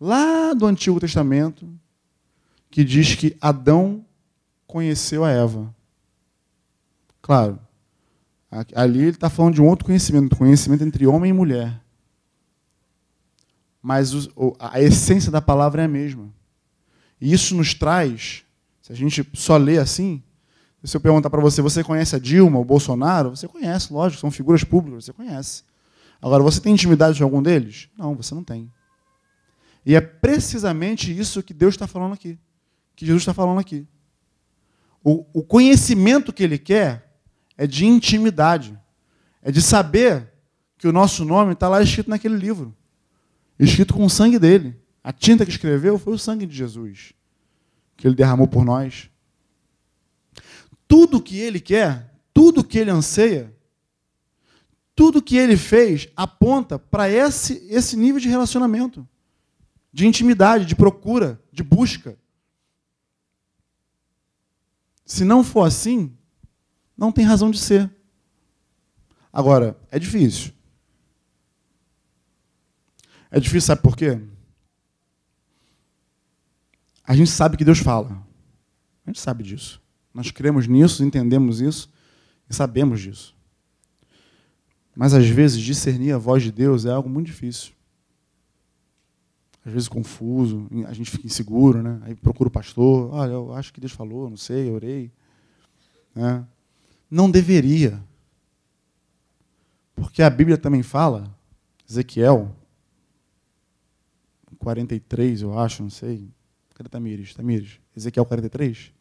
lá do Antigo Testamento, que diz que Adão conheceu a Eva. Claro, Ali ele está falando de um outro conhecimento, conhecimento entre homem e mulher. Mas a essência da palavra é a mesma. E isso nos traz, se a gente só lê assim, se eu perguntar para você, você conhece a Dilma, o Bolsonaro? Você conhece, lógico, são figuras públicas, você conhece. Agora, você tem intimidade com algum deles? Não, você não tem. E é precisamente isso que Deus está falando aqui, que Jesus está falando aqui. O, o conhecimento que ele quer é de intimidade. É de saber que o nosso nome está lá escrito naquele livro escrito com o sangue dele. A tinta que escreveu foi o sangue de Jesus, que ele derramou por nós. Tudo que ele quer, tudo que ele anseia, tudo que ele fez aponta para esse, esse nível de relacionamento, de intimidade, de procura, de busca. Se não for assim, não tem razão de ser. Agora, é difícil. É difícil, sabe por quê? A gente sabe que Deus fala. A gente sabe disso. Nós cremos nisso, entendemos isso e sabemos disso. Mas às vezes discernir a voz de Deus é algo muito difícil. Às vezes confuso, a gente fica inseguro, né? Aí procura o pastor, olha, eu acho que Deus falou, não sei, eu orei. Né? Não deveria. Porque a Bíblia também fala, Ezequiel 43, eu acho, não sei. Cadê Tamires? Tamires, Ezequiel 43?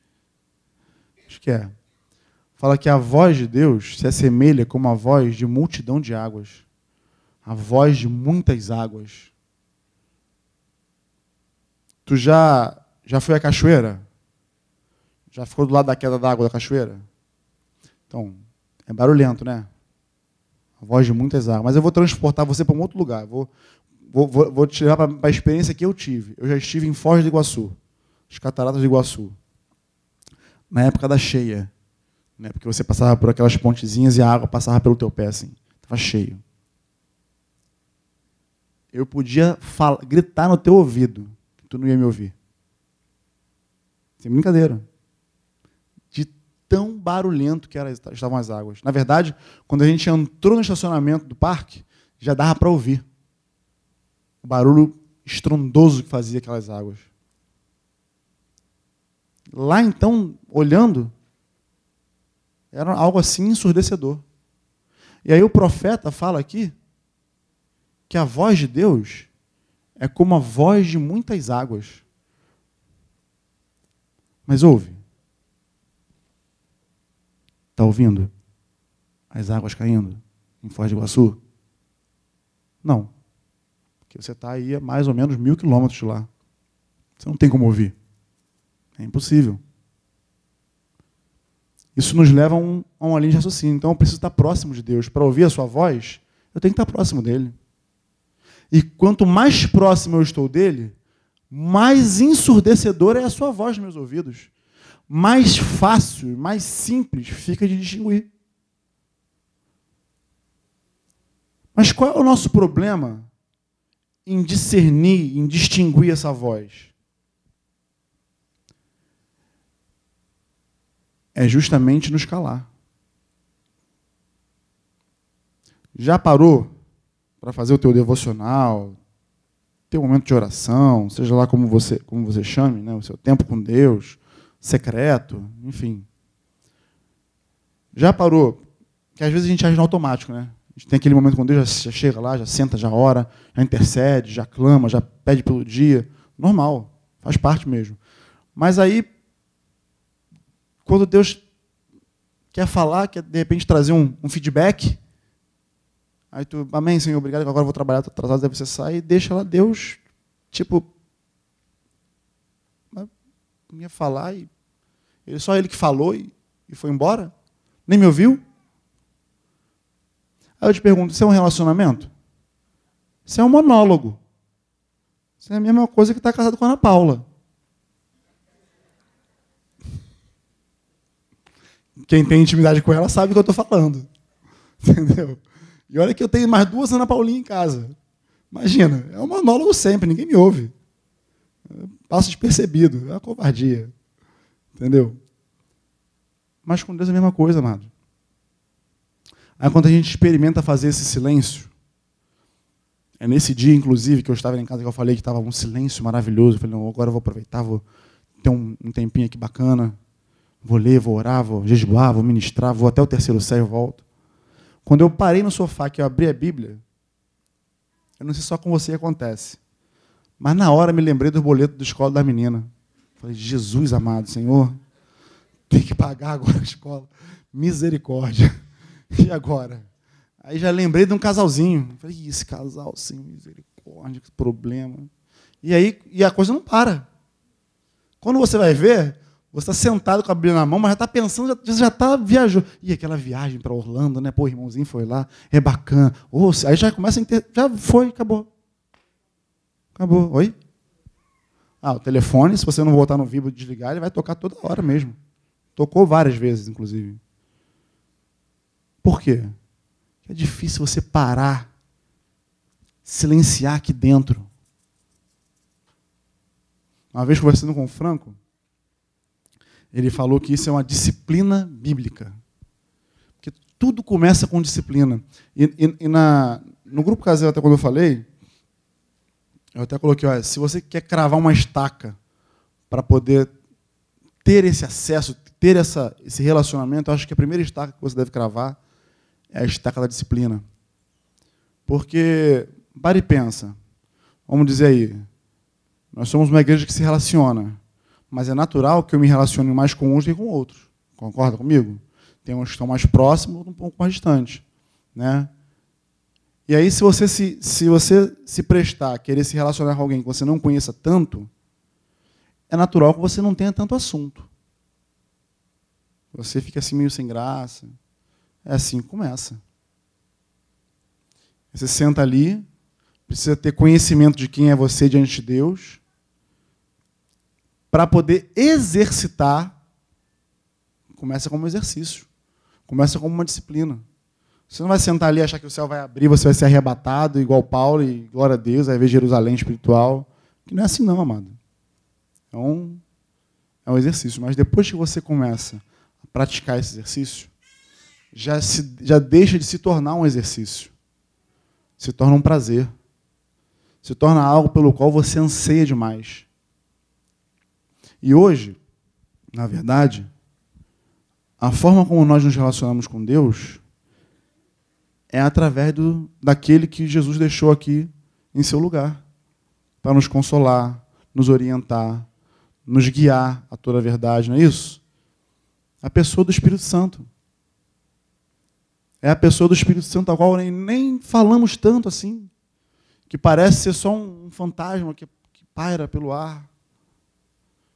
Acho que é. Fala que a voz de Deus se assemelha como a voz de multidão de águas. A voz de muitas águas. Tu já, já foi à cachoeira? Já ficou do lado da queda d'água da cachoeira? Então, é barulhento, né? A voz de muitas águas. Mas eu vou transportar você para um outro lugar. Vou, vou, vou, vou te levar para a experiência que eu tive. Eu já estive em Foz do Iguaçu, as cataratas do Iguaçu, na época da cheia. Né? Porque você passava por aquelas pontezinhas e a água passava pelo teu pé assim. Estava cheio. Eu podia falar, gritar no teu ouvido, que tu não ia me ouvir. Sem brincadeira tão barulhento que era, estavam as águas. Na verdade, quando a gente entrou no estacionamento do parque, já dava para ouvir o barulho estrondoso que fazia aquelas águas. Lá então, olhando, era algo assim ensurdecedor. E aí o profeta fala aqui que a voz de Deus é como a voz de muitas águas. Mas ouve. Está ouvindo? As águas caindo em Foz do Iguaçu? Não. Porque você está aí a mais ou menos mil quilômetros de lá. Você não tem como ouvir. É impossível. Isso nos leva a, um, a uma linha de raciocínio. Então eu preciso estar próximo de Deus. Para ouvir a sua voz, eu tenho que estar próximo dele. E quanto mais próximo eu estou dele, mais ensurdecedora é a sua voz nos meus ouvidos mais fácil, mais simples fica de distinguir. Mas qual é o nosso problema em discernir, em distinguir essa voz? É justamente nos calar. Já parou para fazer o teu devocional, teu momento de oração, seja lá como você, como você chame, né, o seu tempo com Deus, secreto, enfim. Já parou? Que às vezes a gente age no automático, né? A gente tem aquele momento quando Deus já chega lá, já senta, já ora, já intercede, já clama, já pede pelo dia. Normal, faz parte mesmo. Mas aí, quando Deus quer falar, quer de repente trazer um, um feedback, aí tu, amém, Senhor, obrigado, agora eu vou trabalhar, estou atrasado, daí você sai e deixa lá Deus, tipo, ia falar e ele, só ele que falou e, e foi embora? Nem me ouviu? Aí eu te pergunto, isso é um relacionamento? Isso é um monólogo. Isso é a mesma coisa que estar tá casado com a Ana Paula. Quem tem intimidade com ela sabe o que eu estou falando. [laughs] Entendeu? E olha que eu tenho mais duas Ana Paulinha em casa. Imagina, é um monólogo sempre, ninguém me ouve. Passa despercebido, é uma covardia. Entendeu? Mas com Deus é a mesma coisa, amado. Aí quando a gente experimenta fazer esse silêncio, é nesse dia, inclusive, que eu estava em casa que eu falei que estava um silêncio maravilhoso. Eu falei, não, agora eu vou aproveitar, vou ter um, um tempinho aqui bacana. Vou ler, vou orar, vou jejuar, vou ministrar, vou até o terceiro céu e volto. Quando eu parei no sofá, que eu abri a Bíblia, eu não sei só com você acontece, mas na hora me lembrei do boleto da escola da menina. Falei, Jesus amado, Senhor, tem que pagar agora a escola. Misericórdia. [laughs] E agora? Aí já lembrei de um casalzinho. Falei, esse casal, sim, misericórdia, que problema. E aí e a coisa não para. Quando você vai ver, você está sentado com a Bíblia na mão, mas já está pensando, já está viajando. E aquela viagem para Orlando, né? Pô, o irmãozinho foi lá, é bacana. Oh, aí já começa a entender. Já foi, acabou. Acabou. Oi? Ah, o telefone, se você não voltar no vivo e desligar, ele vai tocar toda hora mesmo. Tocou várias vezes, inclusive. Por quê? É difícil você parar, silenciar aqui dentro. Uma vez conversando com o Franco, ele falou que isso é uma disciplina bíblica. Porque tudo começa com disciplina. E, e, e na, no grupo casal, até quando eu falei, eu até coloquei, olha, se você quer cravar uma estaca para poder ter esse acesso, ter essa, esse relacionamento, eu acho que a primeira estaca que você deve cravar é a estaca da disciplina. Porque, pare e pensa, vamos dizer aí, nós somos uma igreja que se relaciona mas é natural que eu me relacione mais com uns do que com outros. Concorda comigo? Tem uns que estão mais próximos, um pouco mais distantes. Né? E aí, se você se, se você se prestar a querer se relacionar com alguém que você não conheça tanto, é natural que você não tenha tanto assunto. Você fica assim meio sem graça. É assim que começa. Você senta ali, precisa ter conhecimento de quem é você diante de Deus para poder exercitar, começa como exercício, começa como uma disciplina. Você não vai sentar ali e achar que o céu vai abrir, você vai ser arrebatado, igual Paulo, e glória a Deus, vai ver Jerusalém espiritual. Que não é assim não, amado. É um, é um exercício. Mas depois que você começa a praticar esse exercício, já, se, já deixa de se tornar um exercício. Se torna um prazer. Se torna algo pelo qual você anseia demais. E hoje, na verdade, a forma como nós nos relacionamos com Deus é através do, daquele que Jesus deixou aqui em seu lugar para nos consolar, nos orientar, nos guiar a toda a verdade, não é isso? A pessoa do Espírito Santo. É a pessoa do Espírito Santo a qual nem, falamos tanto assim, que parece ser só um fantasma que, que paira pelo ar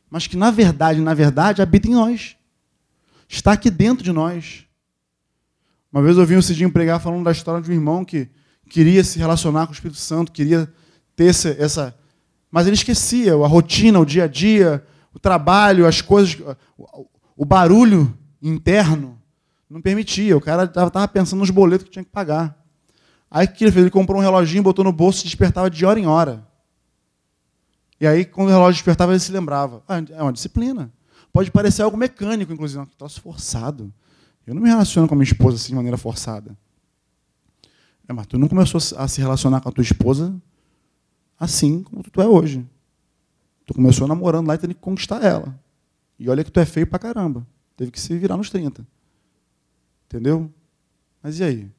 mas que na verdade, na verdade, habita em nós. Está aqui dentro de nós. Uma vez eu ouvi um Cidinho pregar falando da história de um irmão que queria se relacionar com o Espírito Santo, queria ter essa, mas ele esquecia a rotina, o dia a dia, o trabalho, as coisas, o barulho interno não permitia. O cara estava pensando nos boletos que tinha que pagar. Aí o que ele fez? Ele comprou um reloginho, botou no bolso e despertava de hora em hora. E aí, quando o relógio despertava, ele se lembrava. Ah, é uma disciplina. Pode parecer algo mecânico, inclusive. Um troço forçado. Eu não me relaciono com a minha esposa assim de maneira forçada. É, mas tu não começou a se relacionar com a tua esposa assim como tu é hoje. Tu começou namorando lá e tendo que conquistar ela. E olha que tu é feio pra caramba. Teve que se virar nos 30. Entendeu? Mas e aí?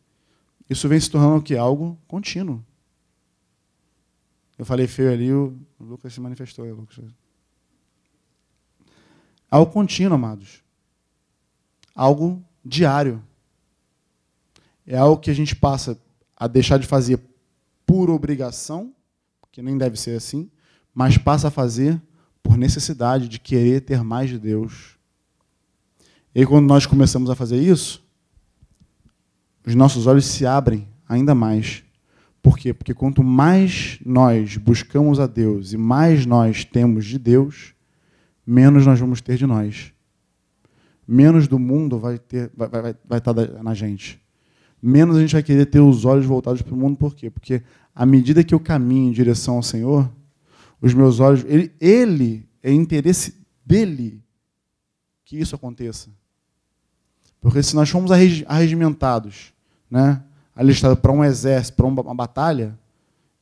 isso vem se tornando o que? Algo contínuo. Eu falei feio ali, o Lucas se manifestou. É, Lucas. Algo contínuo, amados. Algo diário. É algo que a gente passa a deixar de fazer por obrigação, que nem deve ser assim, mas passa a fazer por necessidade de querer ter mais de Deus. E quando nós começamos a fazer isso, os nossos olhos se abrem ainda mais. Por quê? Porque quanto mais nós buscamos a Deus e mais nós temos de Deus, menos nós vamos ter de nós. Menos do mundo vai, ter, vai, vai, vai estar na gente. Menos a gente vai querer ter os olhos voltados para o mundo. Por quê? Porque à medida que eu caminho em direção ao Senhor, os meus olhos, ele, ele é interesse dele que isso aconteça. Porque se nós formos arregimentados, né, alistados para um exército, para uma batalha,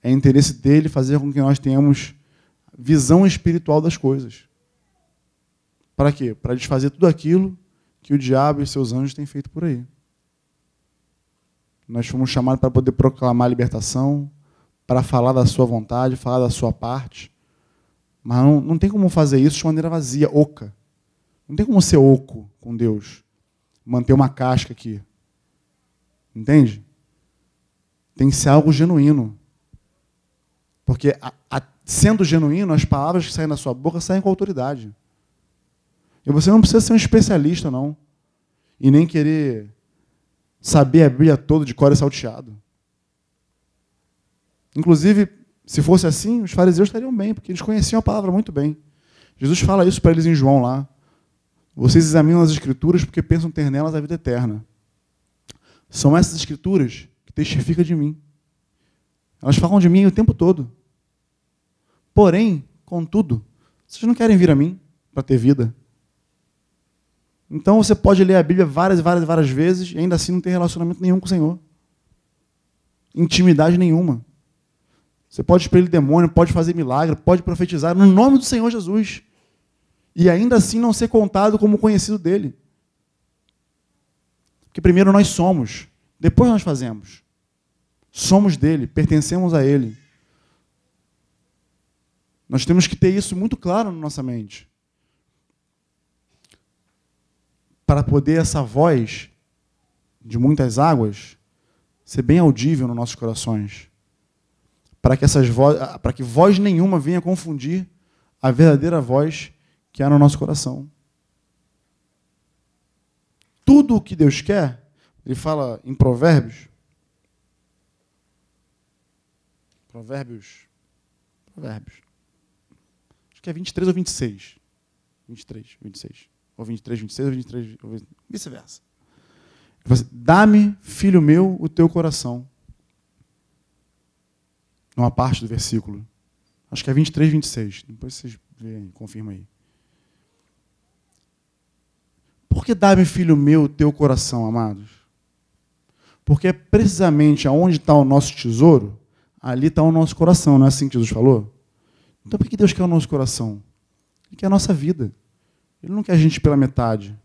é interesse dele fazer com que nós tenhamos visão espiritual das coisas. Para quê? Para desfazer tudo aquilo que o diabo e seus anjos têm feito por aí. Nós fomos chamados para poder proclamar a libertação, para falar da sua vontade, falar da sua parte. Mas não, não tem como fazer isso de maneira vazia, oca. Não tem como ser oco com Deus. Manter uma casca aqui. Entende? Tem que ser algo genuíno. Porque, a, a, sendo genuíno, as palavras que saem da sua boca saem com autoridade. E você não precisa ser um especialista, não. E nem querer saber a Bíblia toda de cor e salteado. Inclusive, se fosse assim, os fariseus estariam bem, porque eles conheciam a palavra muito bem. Jesus fala isso para eles em João lá. Vocês examinam as escrituras porque pensam ter nelas a vida eterna. São essas escrituras que testificam de mim. Elas falam de mim o tempo todo. Porém, contudo, vocês não querem vir a mim para ter vida. Então você pode ler a Bíblia várias, várias, várias vezes e ainda assim não ter relacionamento nenhum com o Senhor. Intimidade nenhuma. Você pode expelir demônio, pode fazer milagre, pode profetizar no nome do Senhor Jesus. E ainda assim não ser contado como conhecido dele. Porque primeiro nós somos, depois nós fazemos. Somos dele, pertencemos a ele. Nós temos que ter isso muito claro na nossa mente. Para poder essa voz de muitas águas ser bem audível nos nossos corações para que essas vozes, para que voz nenhuma venha confundir a verdadeira voz que há no nosso coração. Tudo o que Deus quer, ele fala em Provérbios. Provérbios. Provérbios. Acho que é 23 ou 26. 23, 26. Ou 23, 26 ou 23, ou vice-versa. Dá-me, filho meu, o teu coração numa parte do versículo. Acho que é 23, 26. Depois vocês veem, confirma aí. Por que dá-me, filho meu, o teu coração, amados? Porque é precisamente aonde está o nosso tesouro, ali está o nosso coração, não é assim que Jesus falou? Então por que Deus quer o nosso coração? Ele quer a nossa vida. Ele não quer a gente pela metade.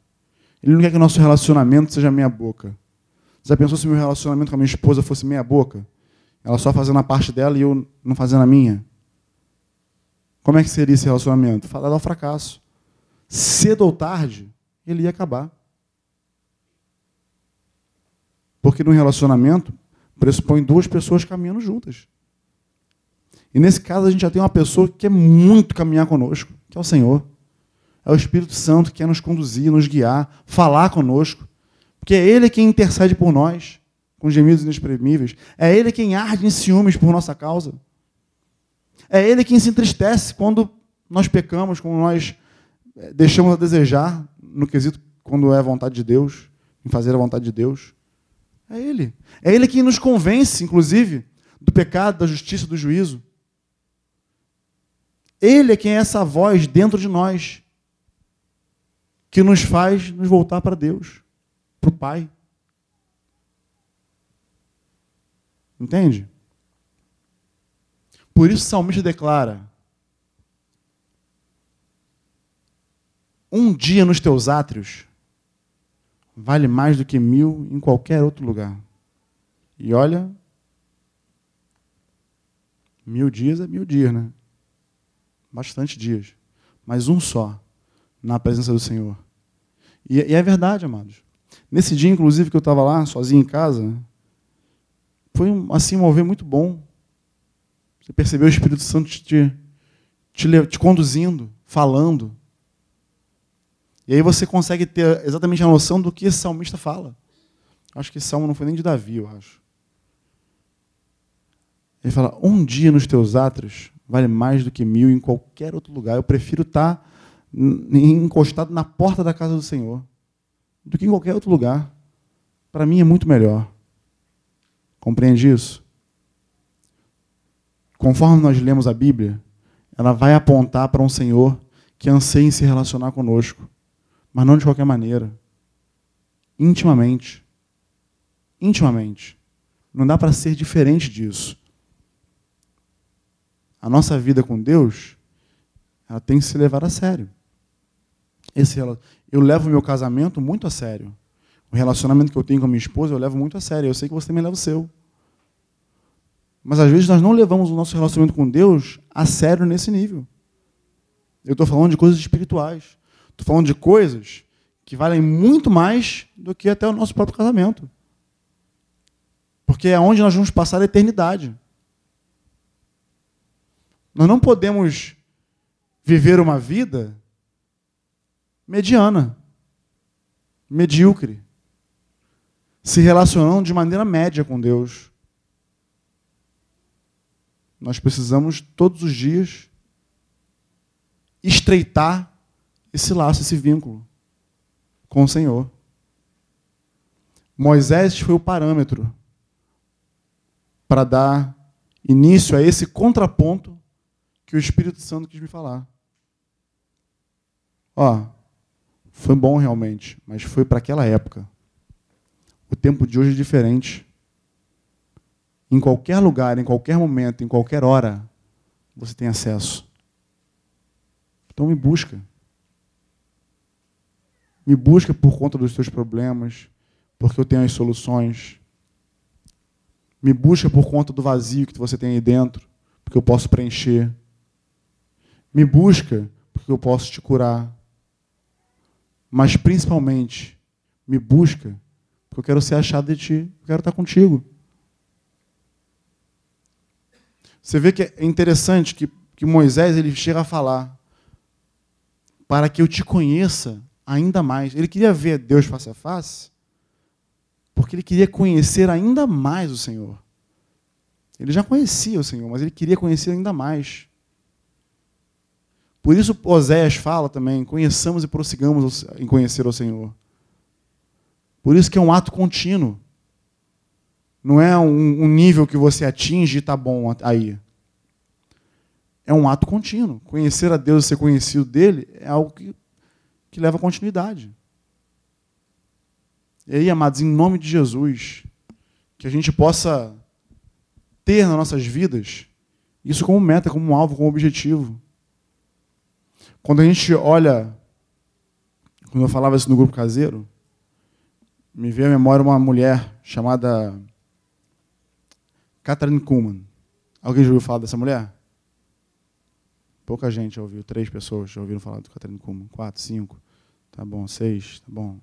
Ele não quer que o nosso relacionamento seja meia boca. Já pensou se meu relacionamento com a minha esposa fosse meia boca? Ela só fazendo a parte dela e eu não fazendo a minha. Como é que seria esse relacionamento? Falar ao fracasso. Cedo ou tarde, ele ia acabar. Porque no relacionamento pressupõe duas pessoas caminhando juntas. E nesse caso a gente já tem uma pessoa que quer muito caminhar conosco, que é o Senhor. É o Espírito Santo que quer nos conduzir, nos guiar, falar conosco. Porque é Ele quem intercede por nós com gemidos inexprimíveis. É Ele quem arde em ciúmes por nossa causa. É Ele quem se entristece quando nós pecamos, quando nós eh, deixamos a desejar no quesito quando é a vontade de Deus, em fazer a vontade de Deus. É Ele. É Ele quem nos convence, inclusive, do pecado, da justiça, do juízo. Ele é quem é essa voz dentro de nós que nos faz nos voltar para Deus, para o Pai. Entende? Por isso o salmista declara: Um dia nos teus átrios vale mais do que mil em qualquer outro lugar. E olha, mil dias é mil dias, né? Bastante dias. Mas um só, na presença do Senhor. E, e é verdade, amados. Nesse dia, inclusive, que eu estava lá, sozinho em casa, foi assim, um mover muito bom. Você percebeu o Espírito Santo te, te, te conduzindo, falando. E aí você consegue ter exatamente a noção do que esse salmista fala. Acho que esse salmo não foi nem de Davi, eu acho. Ele fala: Um dia nos teus átrios vale mais do que mil em qualquer outro lugar. Eu prefiro estar encostado na porta da casa do Senhor do que em qualquer outro lugar. Para mim é muito melhor. Compreende isso? Conforme nós lemos a Bíblia, ela vai apontar para um Senhor que anseia em se relacionar conosco, mas não de qualquer maneira. Intimamente. Intimamente. Não dá para ser diferente disso. A nossa vida com Deus, ela tem que se levar a sério. Esse, eu levo meu casamento muito a sério. O relacionamento que eu tenho com a minha esposa, eu levo muito a sério. Eu sei que você também leva o seu. Mas às vezes nós não levamos o nosso relacionamento com Deus a sério nesse nível. Eu estou falando de coisas espirituais. Estou falando de coisas que valem muito mais do que até o nosso próprio casamento. Porque é onde nós vamos passar a eternidade. Nós não podemos viver uma vida mediana, medíocre, se relacionando de maneira média com Deus. Nós precisamos todos os dias estreitar esse laço, esse vínculo com o Senhor. Moisés foi o parâmetro para dar início a esse contraponto que o Espírito Santo quis me falar. Ó, foi bom realmente, mas foi para aquela época. O tempo de hoje é diferente. Em qualquer lugar, em qualquer momento, em qualquer hora, você tem acesso. Então me busca. Me busca por conta dos seus problemas, porque eu tenho as soluções. Me busca por conta do vazio que você tem aí dentro, porque eu posso preencher. Me busca porque eu posso te curar mas principalmente me busca, porque eu quero ser achado de ti, eu quero estar contigo. Você vê que é interessante que, que Moisés ele chega a falar para que eu te conheça ainda mais. Ele queria ver Deus face a face, porque ele queria conhecer ainda mais o Senhor. Ele já conhecia o Senhor, mas ele queria conhecer ainda mais. Por isso Oséias fala também, conheçamos e prossigamos em conhecer o Senhor. Por isso que é um ato contínuo. Não é um, um nível que você atinge e está bom aí. É um ato contínuo. Conhecer a Deus e ser conhecido dele é algo que, que leva a continuidade. E aí, amados, em nome de Jesus, que a gente possa ter nas nossas vidas isso como meta, como alvo, como objetivo. Quando a gente olha, quando eu falava isso no grupo caseiro, me veio à memória uma mulher chamada Catherine Kuhlman. Alguém já ouviu falar dessa mulher? Pouca gente já ouviu, três pessoas já ouviram falar do Catherine Kuhlman. Quatro, cinco, tá bom, seis, tá bom.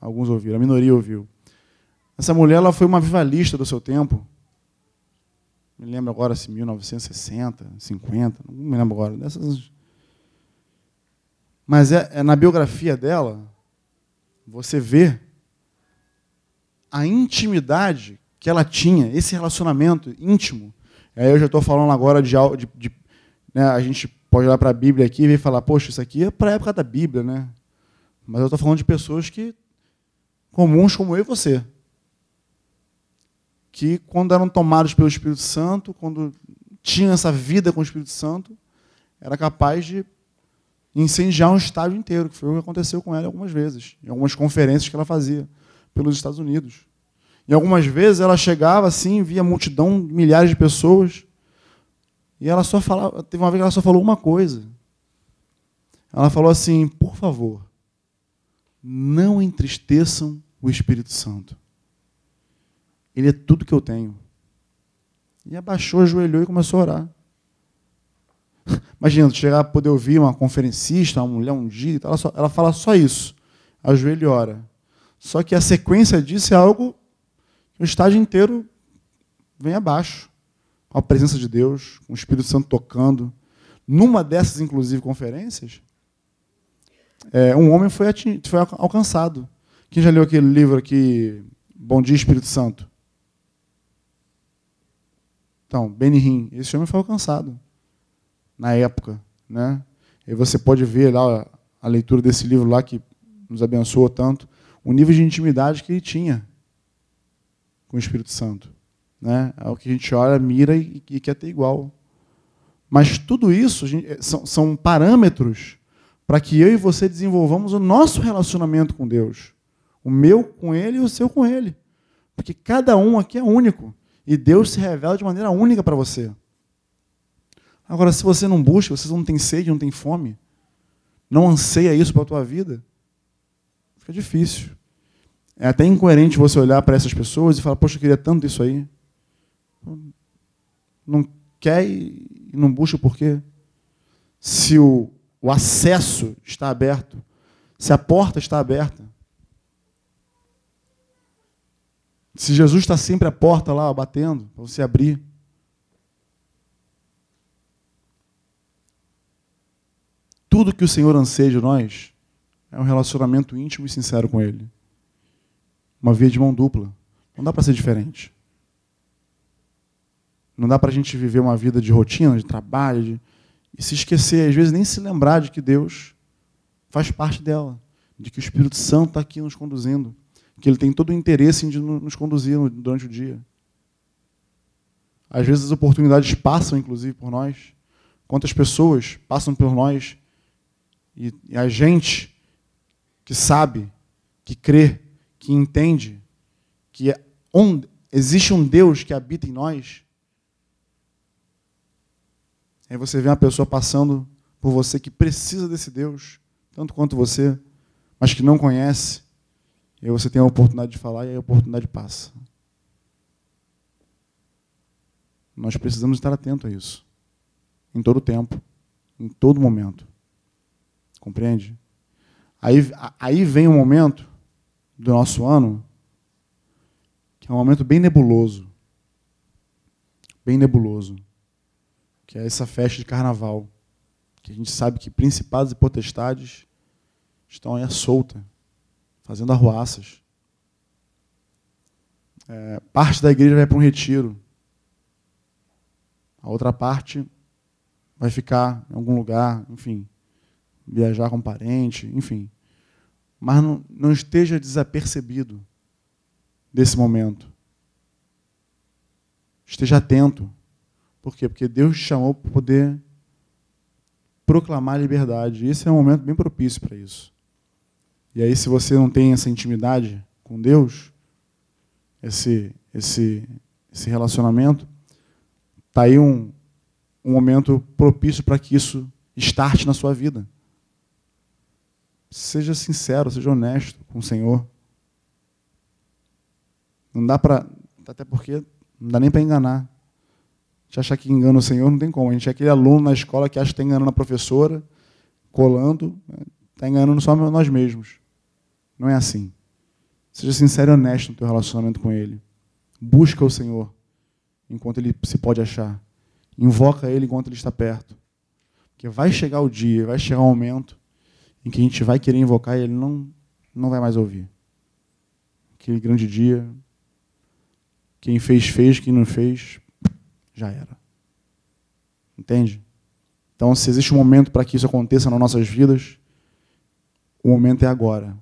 Alguns ouviram, a minoria ouviu. Essa mulher ela foi uma vivalista do seu tempo. Me lembro agora se 1960, 50, não me lembro agora. Dessas mas é, é na biografia dela, você vê a intimidade que ela tinha, esse relacionamento íntimo. Aí eu já estou falando agora de. de, de né, a gente pode olhar para a Bíblia aqui e falar, poxa, isso aqui é para a época da Bíblia, né? Mas eu estou falando de pessoas que comuns como eu e você. Que quando eram tomados pelo Espírito Santo, quando tinham essa vida com o Espírito Santo, era capaz de incendiar um estádio inteiro, que foi o que aconteceu com ela algumas vezes, em algumas conferências que ela fazia pelos Estados Unidos. E algumas vezes ela chegava assim, via multidão, milhares de pessoas, e ela só falava, teve uma vez que ela só falou uma coisa. Ela falou assim: "Por favor, não entristeçam o Espírito Santo. Ele é tudo que eu tenho. E abaixou, ajoelhou e começou a orar. Imagina, chegar a poder ouvir uma conferencista, uma mulher um dia, ela, só, ela fala só isso. Ajoelha e ora. Só que a sequência disso é algo que o estádio inteiro vem abaixo. Com a presença de Deus, com o Espírito Santo tocando. Numa dessas, inclusive, conferências, é, um homem foi, foi alcançado. Quem já leu aquele livro aqui, Bom Dia Espírito Santo? Então, Benihim, esse homem foi alcançado na época, né? E você pode ver lá a leitura desse livro lá que nos abençoou tanto, o nível de intimidade que ele tinha com o Espírito Santo, né? É o que a gente olha, mira e, e quer ter igual. Mas tudo isso gente, são, são parâmetros para que eu e você desenvolvamos o nosso relacionamento com Deus. O meu com Ele e o seu com Ele. Porque cada um aqui é único. E Deus se revela de maneira única para você. Agora, se você não busca, você não tem sede, não tem fome, não anseia isso para a tua vida, fica difícil. É até incoerente você olhar para essas pessoas e falar, poxa, eu queria tanto isso aí. Não quer e não busca por quê? Se o, o acesso está aberto, se a porta está aberta. Se Jesus está sempre à porta lá, batendo, para você abrir. Tudo que o Senhor anseia de nós é um relacionamento íntimo e sincero com Ele. Uma via de mão dupla. Não dá para ser diferente. Não dá para a gente viver uma vida de rotina, de trabalho, de e se esquecer, às vezes nem se lembrar de que Deus faz parte dela, de que o Espírito Santo está aqui nos conduzindo, que Ele tem todo o interesse em nos conduzir durante o dia. Às vezes as oportunidades passam, inclusive, por nós. Quantas pessoas passam por nós e, e a gente que sabe, que crê, que entende que é onde existe um Deus que habita em nós, Aí você vê uma pessoa passando por você que precisa desse Deus, tanto quanto você, mas que não conhece. E aí você tem a oportunidade de falar e a oportunidade passa. Nós precisamos estar atentos a isso. Em todo tempo. Em todo momento. Compreende? Aí, aí vem um momento do nosso ano que é um momento bem nebuloso. Bem nebuloso que é essa festa de carnaval, que a gente sabe que principados e potestades estão aí à solta, fazendo arruaças. É, parte da igreja vai para um retiro, a outra parte vai ficar em algum lugar, enfim, viajar com parente, enfim. Mas não, não esteja desapercebido desse momento. Esteja atento por quê? Porque Deus te chamou para poder proclamar a liberdade. E esse é um momento bem propício para isso. E aí, se você não tem essa intimidade com Deus, esse, esse, esse relacionamento, está aí um, um momento propício para que isso starte na sua vida. Seja sincero, seja honesto com o Senhor. Não dá para. Até porque não dá nem para enganar gente achar que engana o Senhor, não tem como. A gente é aquele aluno na escola que acha que está enganando a professora, colando, está né? enganando só nós mesmos. Não é assim. Seja sincero e honesto no teu relacionamento com Ele. Busca o Senhor enquanto Ele se pode achar. Invoca Ele enquanto Ele está perto. Porque vai chegar o dia, vai chegar o momento em que a gente vai querer invocar e Ele não, não vai mais ouvir. Aquele grande dia, quem fez, fez, quem não fez, já era. Entende? Então, se existe um momento para que isso aconteça nas nossas vidas, o momento é agora.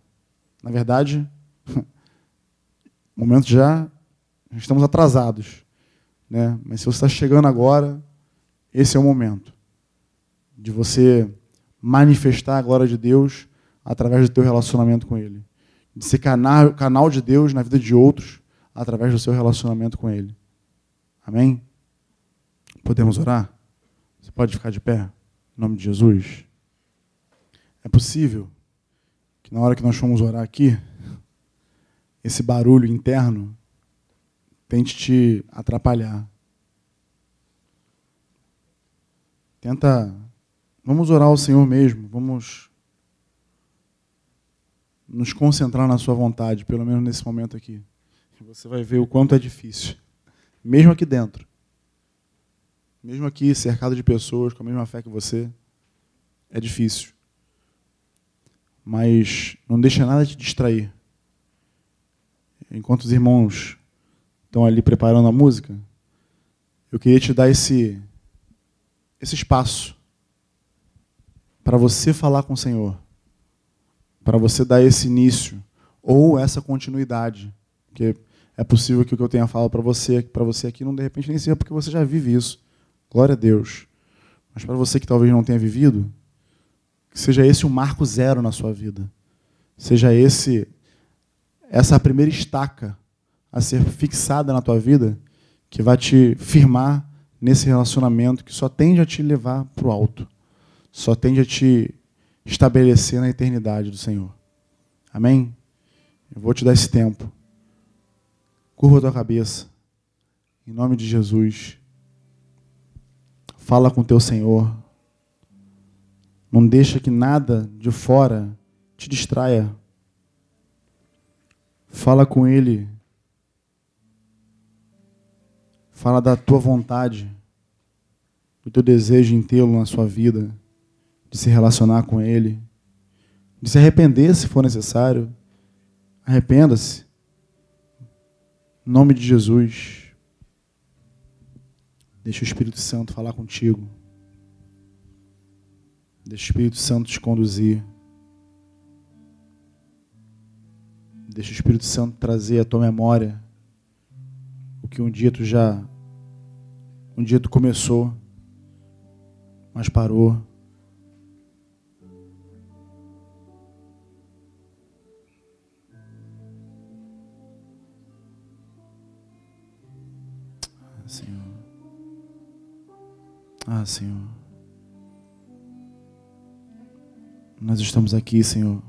Na verdade, [laughs] o momento já estamos atrasados, né? Mas se você está chegando agora, esse é o momento de você manifestar a glória de Deus através do teu relacionamento com Ele, de ser canal, canal de Deus na vida de outros através do seu relacionamento com Ele. Amém? Podemos orar? Você pode ficar de pé? Em nome de Jesus. É possível que na hora que nós fomos orar aqui, esse barulho interno tente te atrapalhar. Tenta. Vamos orar ao Senhor mesmo. Vamos nos concentrar na Sua vontade, pelo menos nesse momento aqui. Você vai ver o quanto é difícil, mesmo aqui dentro. Mesmo aqui, cercado de pessoas com a mesma fé que você, é difícil. Mas não deixa nada te distrair. Enquanto os irmãos estão ali preparando a música, eu queria te dar esse, esse espaço para você falar com o Senhor, para você dar esse início ou essa continuidade, porque é possível que o que eu tenha falado para você, para você aqui, não de repente nem seja porque você já vive isso. Glória a Deus. Mas para você que talvez não tenha vivido, que seja esse um marco zero na sua vida. Seja esse essa primeira estaca a ser fixada na tua vida que vai te firmar nesse relacionamento que só tende a te levar para o alto, só tende a te estabelecer na eternidade do Senhor. Amém? Eu vou te dar esse tempo. Curva a tua cabeça. Em nome de Jesus. Fala com teu Senhor. Não deixa que nada de fora te distraia. Fala com Ele. Fala da tua vontade, do teu desejo em tê-lo na sua vida, de se relacionar com Ele, de se arrepender se for necessário. Arrependa-se. Em nome de Jesus. Deixa o Espírito Santo falar contigo. Deixa o Espírito Santo te conduzir. Deixa o Espírito Santo trazer à tua memória o que um dia tu já um dia tu começou, mas parou. Ah, Senhor. Nós estamos aqui, Senhor.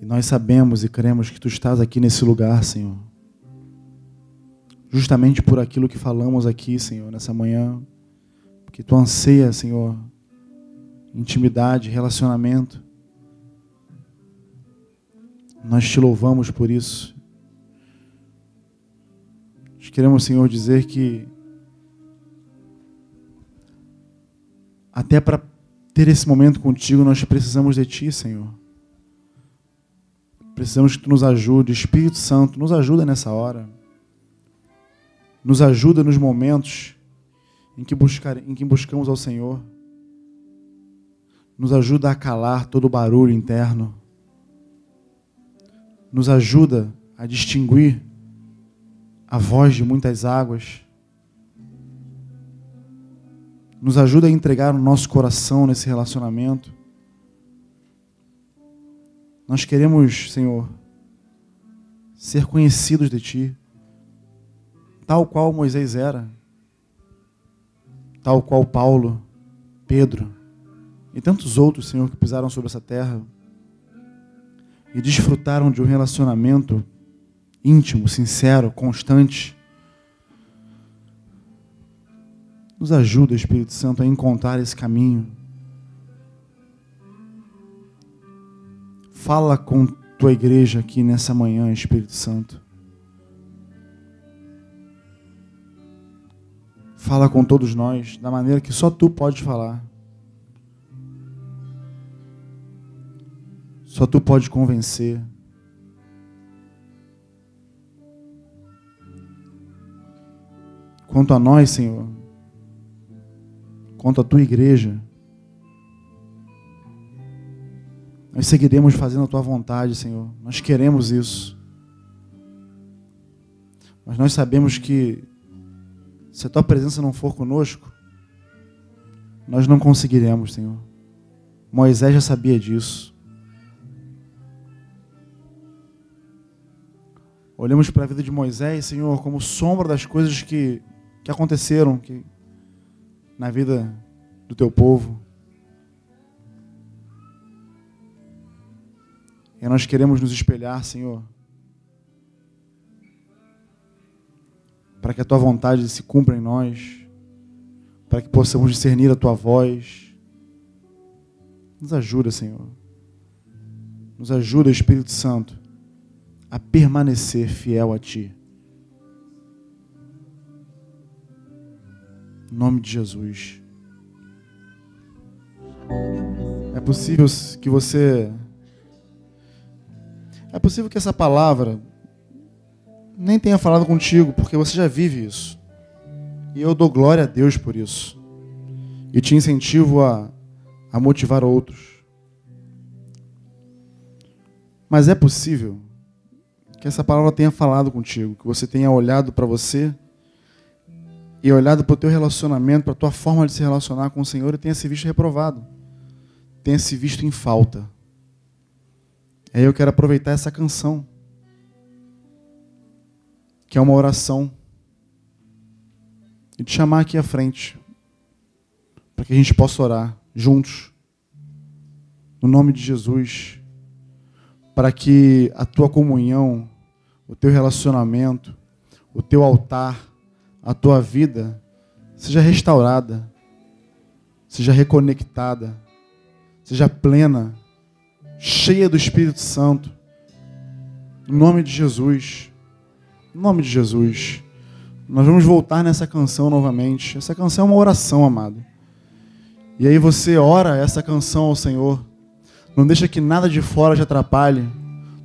E nós sabemos e cremos que Tu estás aqui nesse lugar, Senhor. Justamente por aquilo que falamos aqui, Senhor, nessa manhã. Porque Tu anseia, Senhor, intimidade, relacionamento. Nós te louvamos por isso. Nós queremos, Senhor, dizer que até para ter esse momento contigo, nós precisamos de Ti, Senhor. Precisamos que tu nos ajude. Espírito Santo, nos ajuda nessa hora. Nos ajuda nos momentos em que, buscar, em que buscamos ao Senhor. Nos ajuda a calar todo o barulho interno. Nos ajuda a distinguir a voz de muitas águas. Nos ajuda a entregar o nosso coração nesse relacionamento. Nós queremos, Senhor, ser conhecidos de Ti, tal qual Moisés era, tal qual Paulo, Pedro e tantos outros, Senhor, que pisaram sobre essa terra e desfrutaram de um relacionamento íntimo, sincero, constante. Nos ajuda, Espírito Santo, a encontrar esse caminho Fala com tua igreja aqui nessa manhã, Espírito Santo. Fala com todos nós da maneira que só tu pode falar. Só tu pode convencer. Quanto a nós, Senhor, quanto a tua igreja, Nós seguiremos fazendo a tua vontade, Senhor. Nós queremos isso. Mas nós sabemos que se a tua presença não for conosco, nós não conseguiremos, Senhor. Moisés já sabia disso. Olhamos para a vida de Moisés, Senhor, como sombra das coisas que, que aconteceram que, na vida do teu povo. E nós queremos nos espelhar, Senhor, para que a tua vontade se cumpra em nós, para que possamos discernir a tua voz. Nos ajuda, Senhor. Nos ajuda, Espírito Santo, a permanecer fiel a ti. Em nome de Jesus. É possível que você. É possível que essa palavra nem tenha falado contigo, porque você já vive isso. E eu dou glória a Deus por isso. E te incentivo a, a motivar outros. Mas é possível que essa palavra tenha falado contigo, que você tenha olhado para você e olhado para o teu relacionamento, para a tua forma de se relacionar com o Senhor e tenha se visto reprovado, tenha se visto em falta. Aí eu quero aproveitar essa canção que é uma oração, e te chamar aqui à frente, para que a gente possa orar juntos, no nome de Jesus, para que a tua comunhão, o teu relacionamento, o teu altar, a tua vida seja restaurada, seja reconectada, seja plena, cheia do Espírito Santo. Em nome de Jesus. Em nome de Jesus. Nós vamos voltar nessa canção novamente. Essa canção é uma oração, amado. E aí você ora essa canção ao Senhor. Não deixa que nada de fora te atrapalhe.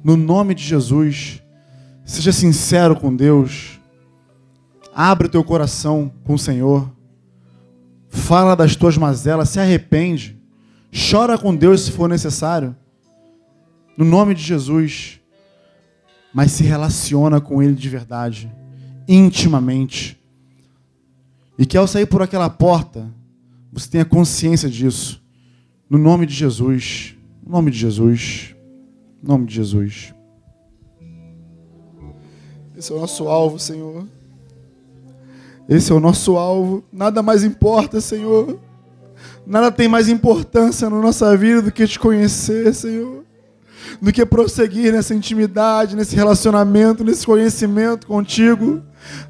No nome de Jesus. Seja sincero com Deus. Abre o teu coração com o Senhor. Fala das tuas mazelas, se arrepende. Chora com Deus se for necessário. No nome de Jesus mas se relaciona com Ele de verdade, intimamente. E que ao sair por aquela porta, você tenha consciência disso. No nome de Jesus. No nome de Jesus. No nome de Jesus. Esse é o nosso alvo, Senhor. Esse é o nosso alvo. Nada mais importa, Senhor. Nada tem mais importância na nossa vida do que te conhecer, Senhor do que prosseguir nessa intimidade, nesse relacionamento, nesse conhecimento contigo.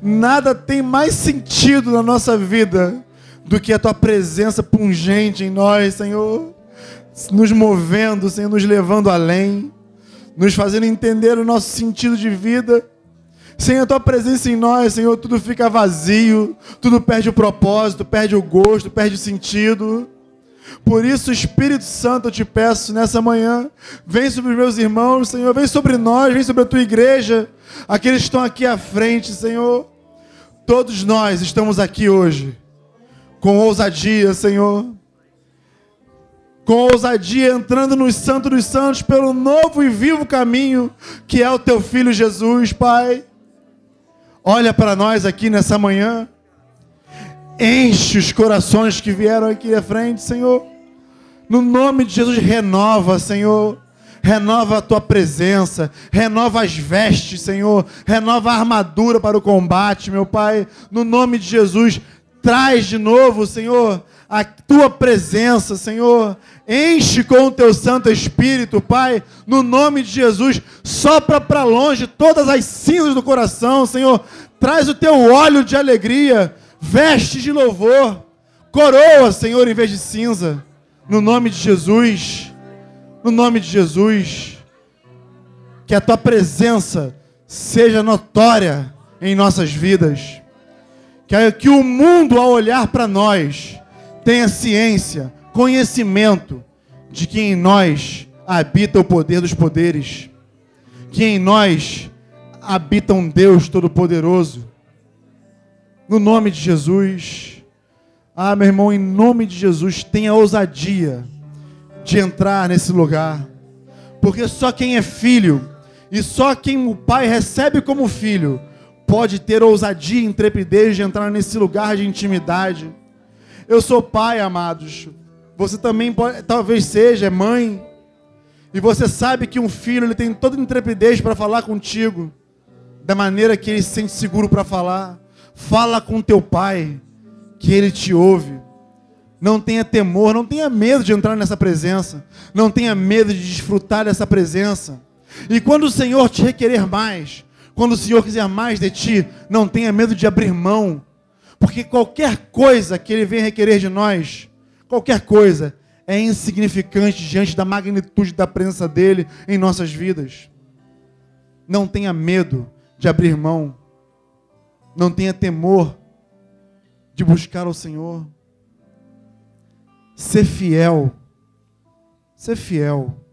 Nada tem mais sentido na nossa vida do que a tua presença pungente em nós, Senhor, nos movendo, Senhor, nos levando além, nos fazendo entender o nosso sentido de vida. Sem a tua presença em nós, Senhor, tudo fica vazio, tudo perde o propósito, perde o gosto, perde o sentido. Por isso, Espírito Santo, eu te peço nessa manhã, vem sobre os meus irmãos, Senhor, vem sobre nós, vem sobre a tua igreja, aqueles que estão aqui à frente, Senhor. Todos nós estamos aqui hoje, com ousadia, Senhor. Com ousadia, entrando nos santos dos santos, pelo novo e vivo caminho que é o teu filho Jesus, Pai. Olha para nós aqui nessa manhã. Enche os corações que vieram aqui à frente, Senhor. No nome de Jesus, renova, Senhor. Renova a tua presença, renova as vestes, Senhor. Renova a armadura para o combate, meu Pai. No nome de Jesus, traz de novo, Senhor, a tua presença, Senhor. Enche com o teu Santo Espírito, Pai, no nome de Jesus. Sopra para longe todas as cinzas do coração, Senhor. Traz o teu óleo de alegria vestes de louvor, coroa, Senhor, em vez de cinza, no nome de Jesus, no nome de Jesus, que a tua presença seja notória em nossas vidas, que, que o mundo, ao olhar para nós, tenha ciência, conhecimento de que em nós habita o poder dos poderes, que em nós habita um Deus Todo-Poderoso, no nome de Jesus. Ah, meu irmão, em nome de Jesus, tenha ousadia de entrar nesse lugar. Porque só quem é filho e só quem o pai recebe como filho pode ter ousadia e intrepidez de entrar nesse lugar de intimidade. Eu sou pai, amados. Você também pode, talvez seja é mãe. E você sabe que um filho ele tem toda intrepidez para falar contigo, da maneira que ele se sente seguro para falar. Fala com teu pai, que ele te ouve. Não tenha temor, não tenha medo de entrar nessa presença. Não tenha medo de desfrutar dessa presença. E quando o Senhor te requerer mais, Quando o Senhor quiser mais de ti, não tenha medo de abrir mão, porque qualquer coisa que Ele venha requerer de nós, qualquer coisa, é insignificante diante da magnitude da presença dEle em nossas vidas. Não tenha medo de abrir mão, não tenha temor de buscar o Senhor. Ser fiel, ser fiel.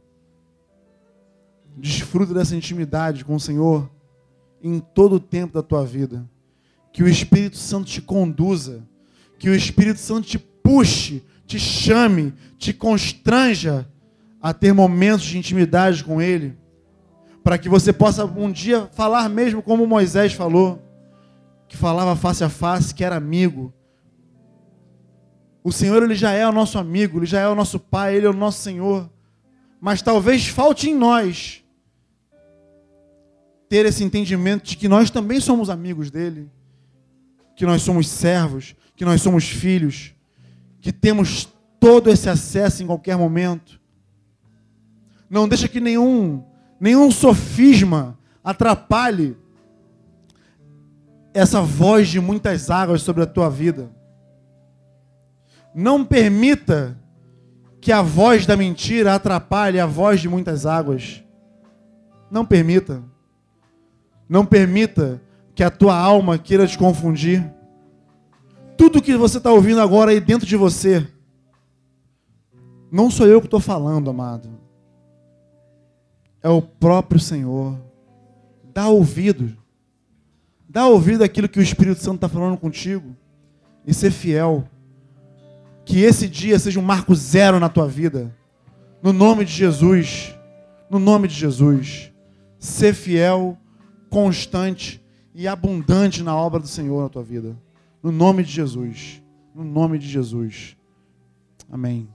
Desfruta dessa intimidade com o Senhor em todo o tempo da tua vida. Que o Espírito Santo te conduza, que o Espírito Santo te puxe, te chame, te constranja a ter momentos de intimidade com Ele, para que você possa um dia falar mesmo como Moisés falou, que falava face a face, que era amigo. O Senhor ele já é o nosso amigo, ele já é o nosso Pai, ele é o nosso Senhor. Mas talvez falte em nós ter esse entendimento de que nós também somos amigos dele, que nós somos servos, que nós somos filhos, que temos todo esse acesso em qualquer momento. Não deixa que nenhum nenhum sofisma atrapalhe essa voz de muitas águas sobre a tua vida. Não permita que a voz da mentira atrapalhe a voz de muitas águas. Não permita. Não permita que a tua alma queira te confundir. Tudo que você está ouvindo agora aí dentro de você, não sou eu que estou falando, amado. É o próprio Senhor. Dá ouvido. Dá ouvido àquilo que o Espírito Santo está falando contigo. E ser fiel. Que esse dia seja um marco zero na tua vida. No nome de Jesus. No nome de Jesus. Ser fiel constante e abundante na obra do Senhor na tua vida. No nome de Jesus. No nome de Jesus. Amém.